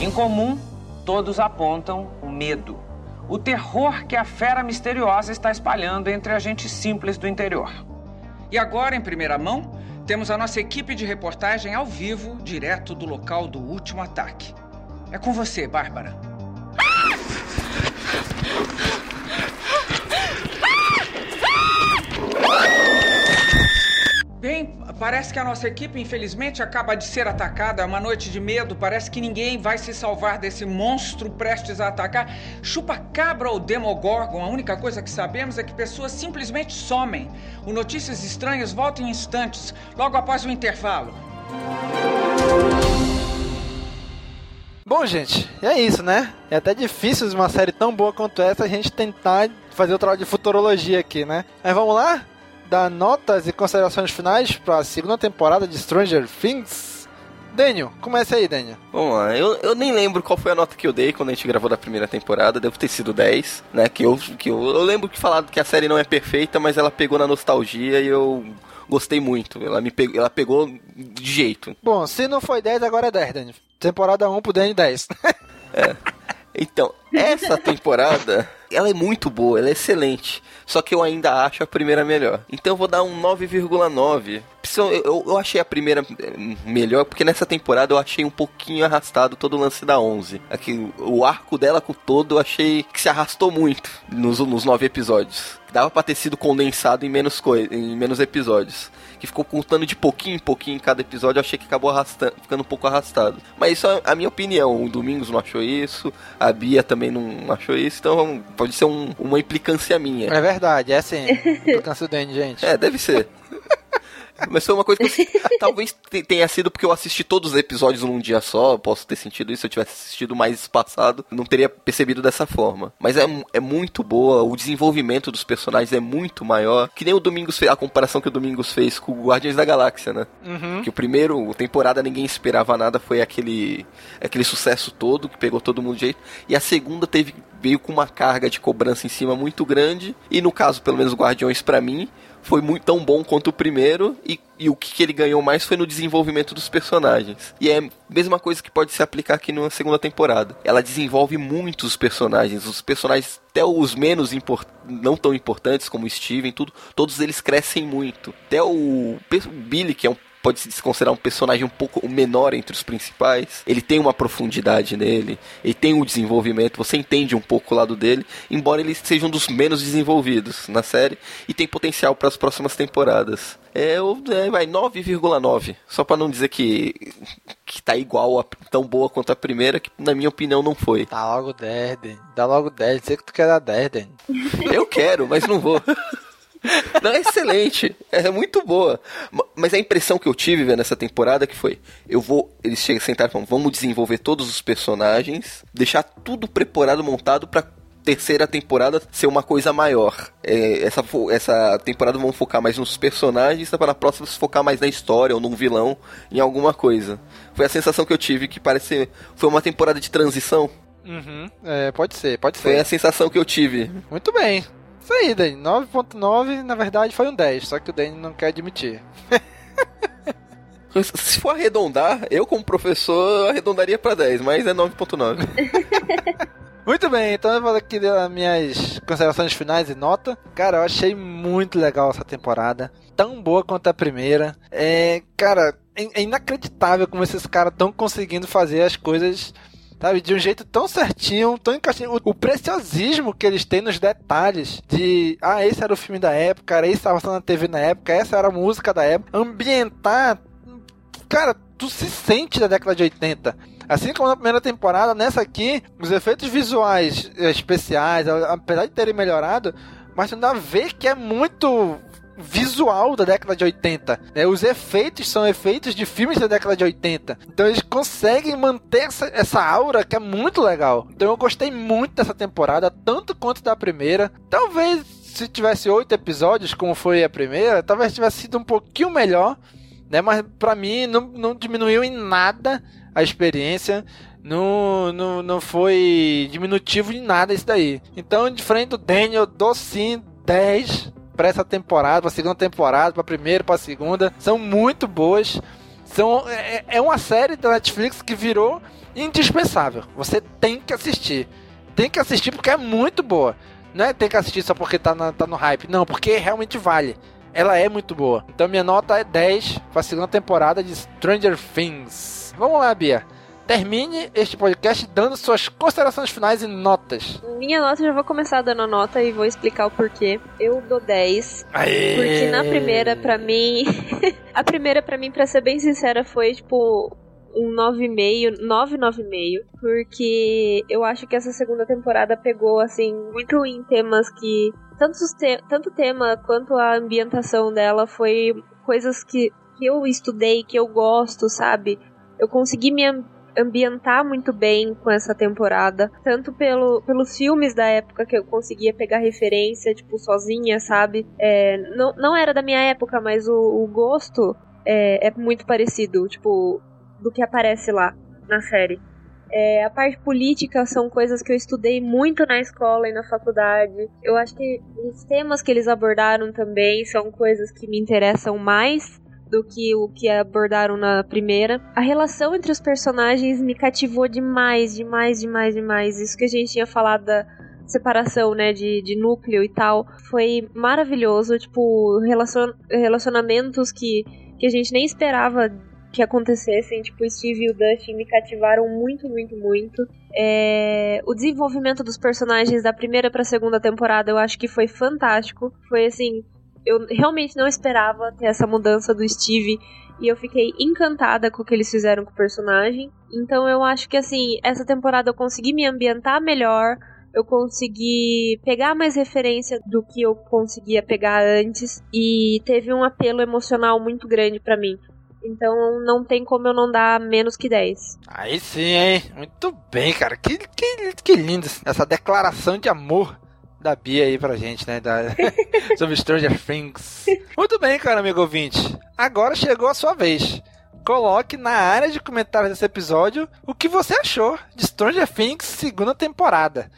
Em comum, todos apontam o medo. O terror que a fera misteriosa está espalhando entre a gente simples do interior. E agora, em primeira mão, temos a nossa equipe de reportagem ao vivo, direto do local do último ataque. É com você, Bárbara. Bem, parece que a nossa equipe, infelizmente, acaba de ser atacada. É uma noite de medo. Parece que ninguém vai se salvar desse monstro prestes a atacar. Chupa-cabra ou Demogorgon, a única coisa que sabemos é que pessoas simplesmente somem. O Notícias Estranhas volta em instantes, logo após o intervalo. Bom, gente, é isso, né? É até difícil uma série tão boa quanto essa a gente tentar fazer o trabalho de futurologia aqui, né? Mas vamos lá? Dar notas e considerações finais para a segunda temporada de Stranger Things? Daniel, comece aí, Daniel. Vamos lá, eu, eu nem lembro qual foi a nota que eu dei quando a gente gravou da primeira temporada, deve ter sido 10, né? Que eu, que eu, eu lembro que falaram que a série não é perfeita, mas ela pegou na nostalgia e eu gostei muito. Ela me pegou, ela pegou de jeito. Bom, se não foi 10, agora é 10, Daniel. Temporada 1 pro Daniel 10. Então, essa temporada, ela é muito boa, ela é excelente. Só que eu ainda acho a primeira melhor. Então eu vou dar um 9,9. Eu, eu, achei a primeira eh, melhor, porque nessa temporada eu achei um pouquinho arrastado todo o lance da 11. Aqui, o arco dela com todo eu achei que se arrastou muito nos, nos nove episódios. Dava pra ter sido condensado em menos, em menos episódios. Que ficou contando de pouquinho em pouquinho em cada episódio, eu achei que acabou arrastando, ficando um pouco arrastado. Mas isso é a minha opinião. O Domingos não achou isso, a Bia também não achou isso, então pode ser um- uma implicância minha. É verdade, é assim. Cansado do gente. É, deve ser. Mas foi uma coisa que eu, talvez te- tenha sido porque eu assisti todos os episódios num dia só. Posso ter sentido isso. Se eu tivesse assistido mais espaçado, não teria percebido dessa forma. Mas é, é muito boa. O desenvolvimento dos personagens é muito maior. Que nem o Domingos fez, a comparação que o Domingos fez com o Guardiões da Galáxia, né? Uhum. Que o primeiro temporada ninguém esperava nada, foi aquele aquele sucesso todo que pegou todo mundo de jeito. E a segunda teve veio com uma carga de cobrança em cima muito grande. E no caso, pelo menos Guardiões pra mim, foi muito tão bom quanto o primeiro e, e o que, que ele ganhou mais foi no desenvolvimento dos personagens. E é a mesma coisa que pode se aplicar aqui na segunda temporada. Ela desenvolve muitos personagens, os personagens até os menos não tão importantes como o Steven, tudo, todos eles crescem muito. Até o Billy, que é um pode se considerar um personagem um pouco menor entre os principais. Ele tem uma profundidade nele, ele tem um desenvolvimento, você entende um pouco o lado dele, embora ele seja um dos menos desenvolvidos na série e tem potencial para as próximas temporadas. É, é vai 9,9, só para não dizer que que tá igual a, tão boa quanto a primeira, que na minha opinião não foi. Dá logo 10, Daniel. Dá logo 10. Sei que tu quer dar 10, Daniel. Eu quero, mas não vou. Não, é excelente. É muito boa. Ma- Mas a impressão que eu tive vendo essa temporada que foi: eu vou. Eles chegam, sentaram e falam, vamos desenvolver todos os personagens, deixar tudo preparado, montado pra terceira temporada ser uma coisa maior. É, essa, essa temporada vão focar mais nos personagens, para na próxima se focar mais na história ou num vilão, em alguma coisa. Foi a sensação que eu tive, que parece. Foi uma temporada de transição. Uhum. É, pode ser, pode Foi ser. a sensação que eu tive. Muito bem. Isso aí, Daniel. 9.9, na verdade, foi um 10. Só que o Daniel não quer admitir. Se for arredondar, eu como professor arredondaria pra 10, mas é 9.9. Muito bem, então eu vou aqui das minhas considerações finais e nota. Cara, eu achei muito legal essa temporada. Tão boa quanto a primeira. É, cara, é, é inacreditável como esses caras estão conseguindo fazer as coisas, sabe, de um jeito tão certinho, tão encaixadinho. O, o preciosismo que eles têm nos detalhes de, ah, esse era o filme da época, era que estava na TV na época, essa era a música da época. Ambientar, cara, tu se sente da década de 80. Assim como na primeira temporada, nessa aqui, os efeitos visuais eh, especiais, apesar de terem melhorado, mas ainda vê que é muito visual da década de 80. Né? Os efeitos são efeitos de filmes da década de 80. Então eles conseguem manter essa, essa aura que é muito legal. Então eu gostei muito dessa temporada, tanto quanto da primeira. Talvez se tivesse oito episódios, como foi a primeira, talvez tivesse sido um pouquinho melhor. Né? Mas para mim não, não diminuiu em nada a experiência não, não, não foi diminutivo de nada isso daí. Então, diferente do Daniel, dou sim 10 para essa temporada, para segunda temporada, para primeira, para segunda. São muito boas. São, é, é uma série da Netflix que virou indispensável. Você tem que assistir. Tem que assistir porque é muito boa. Não é ter que assistir só porque tá, na, tá no hype. Não, porque realmente vale. Ela é muito boa. Então minha nota é 10 para a segunda temporada de Stranger Things. Vamos lá, Bia termine este podcast dando suas considerações finais e notas. Minha nota, eu já vou começar dando a nota e vou explicar o porquê. Eu dou 10. Aê! Porque na primeira, pra mim. a primeira, pra mim, pra ser bem sincera, foi tipo um 9,5, 9, 9,5, porque eu acho que essa segunda temporada pegou, assim, muito em temas que. Tanto, te tanto tema quanto a ambientação dela foi coisas que, que eu estudei, que eu gosto, sabe? Eu consegui me ambientar muito bem com essa temporada, tanto pelo, pelos filmes da época que eu conseguia pegar referência, tipo, sozinha, sabe? É, não, não era da minha época, mas o, o gosto é, é muito parecido, tipo, do que aparece lá na série. É, a parte política são coisas que eu estudei muito na escola e na faculdade. Eu acho que os temas que eles abordaram também são coisas que me interessam mais do que o que abordaram na primeira. A relação entre os personagens me cativou demais, demais, demais, demais. Isso que a gente tinha falado da separação, né, de, de núcleo e tal, foi maravilhoso. Tipo, relacion, relacionamentos que, que a gente nem esperava que acontecessem, tipo, Steve e o Dustin me cativaram muito, muito, muito. É... O desenvolvimento dos personagens da primeira pra segunda temporada eu acho que foi fantástico. Foi assim, eu realmente não esperava ter essa mudança do Steve e eu fiquei encantada com o que eles fizeram com o personagem. Então eu acho que assim, essa temporada eu consegui me ambientar melhor, eu consegui pegar mais referência do que eu conseguia pegar antes e teve um apelo emocional muito grande para mim. Então não tem como eu não dar menos que 10. Aí sim, hein? Muito bem, cara. Que, que, que lindo essa declaração de amor da Bia aí pra gente, né? Da... Sobre Stranger Things. Muito bem, cara, amigo ouvinte. Agora chegou a sua vez. Coloque na área de comentários desse episódio o que você achou de Stranger Things segunda temporada.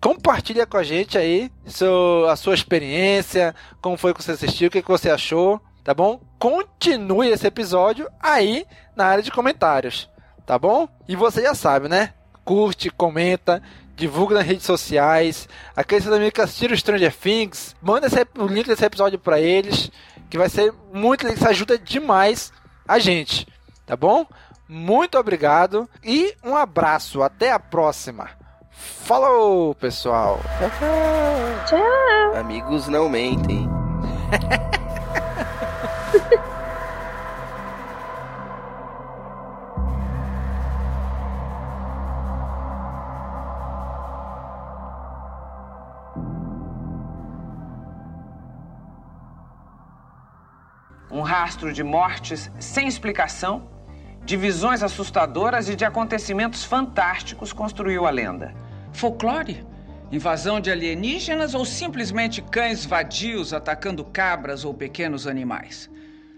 Compartilha com a gente aí seu, a sua experiência, como foi que você assistiu, o que, que você achou, tá bom? Continue esse episódio aí na área de comentários, tá bom? E você já sabe, né? Curte, comenta, divulga nas redes sociais. Aqueles amigos que assistiram Stranger Things, manda esse, o link desse episódio para eles, que vai ser muito isso ajuda demais a gente, tá bom? Muito obrigado e um abraço, até a próxima. Falou, pessoal. Tchau. Amigos não mentem. rastro de mortes sem explicação, de visões assustadoras e de acontecimentos fantásticos construiu a lenda. Folclore? Invasão de alienígenas ou simplesmente cães vadios atacando cabras ou pequenos animais?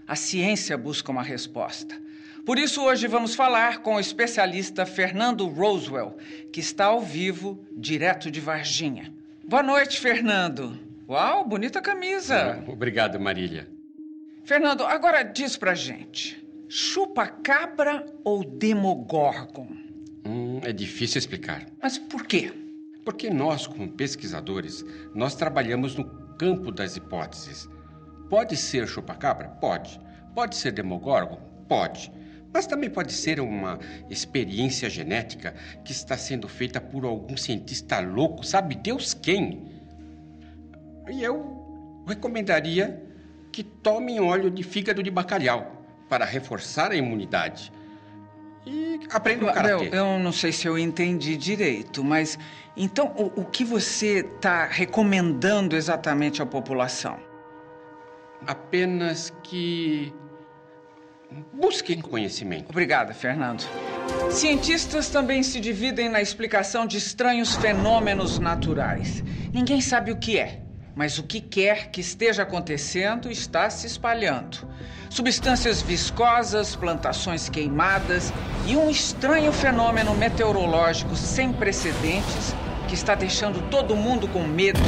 A ciência busca uma resposta. Por isso, hoje vamos falar com o especialista Fernando Roswell, que está ao vivo, direto de Varginha. Boa noite, Fernando. Uau, bonita camisa. Obrigado, Marília. Fernando, agora diz pra gente: chupa-cabra ou demogorgon? Hum, é difícil explicar. Mas por quê? Porque nós, como pesquisadores, nós trabalhamos no campo das hipóteses. Pode ser chupa-cabra? Pode. Pode ser demogorgon? Pode. Mas também pode ser uma experiência genética que está sendo feita por algum cientista louco, sabe Deus quem? E eu recomendaria que tomem óleo de fígado de bacalhau para reforçar a imunidade. E aprendam karatê. Eu, eu não sei se eu entendi direito, mas então o, o que você está recomendando exatamente à população? Apenas que. Busquem conhecimento. Obrigada, Fernando. Cientistas também se dividem na explicação de estranhos fenômenos naturais. Ninguém sabe o que é, mas o que quer que esteja acontecendo está se espalhando. Substâncias viscosas, plantações queimadas e um estranho fenômeno meteorológico sem precedentes que está deixando todo mundo com medo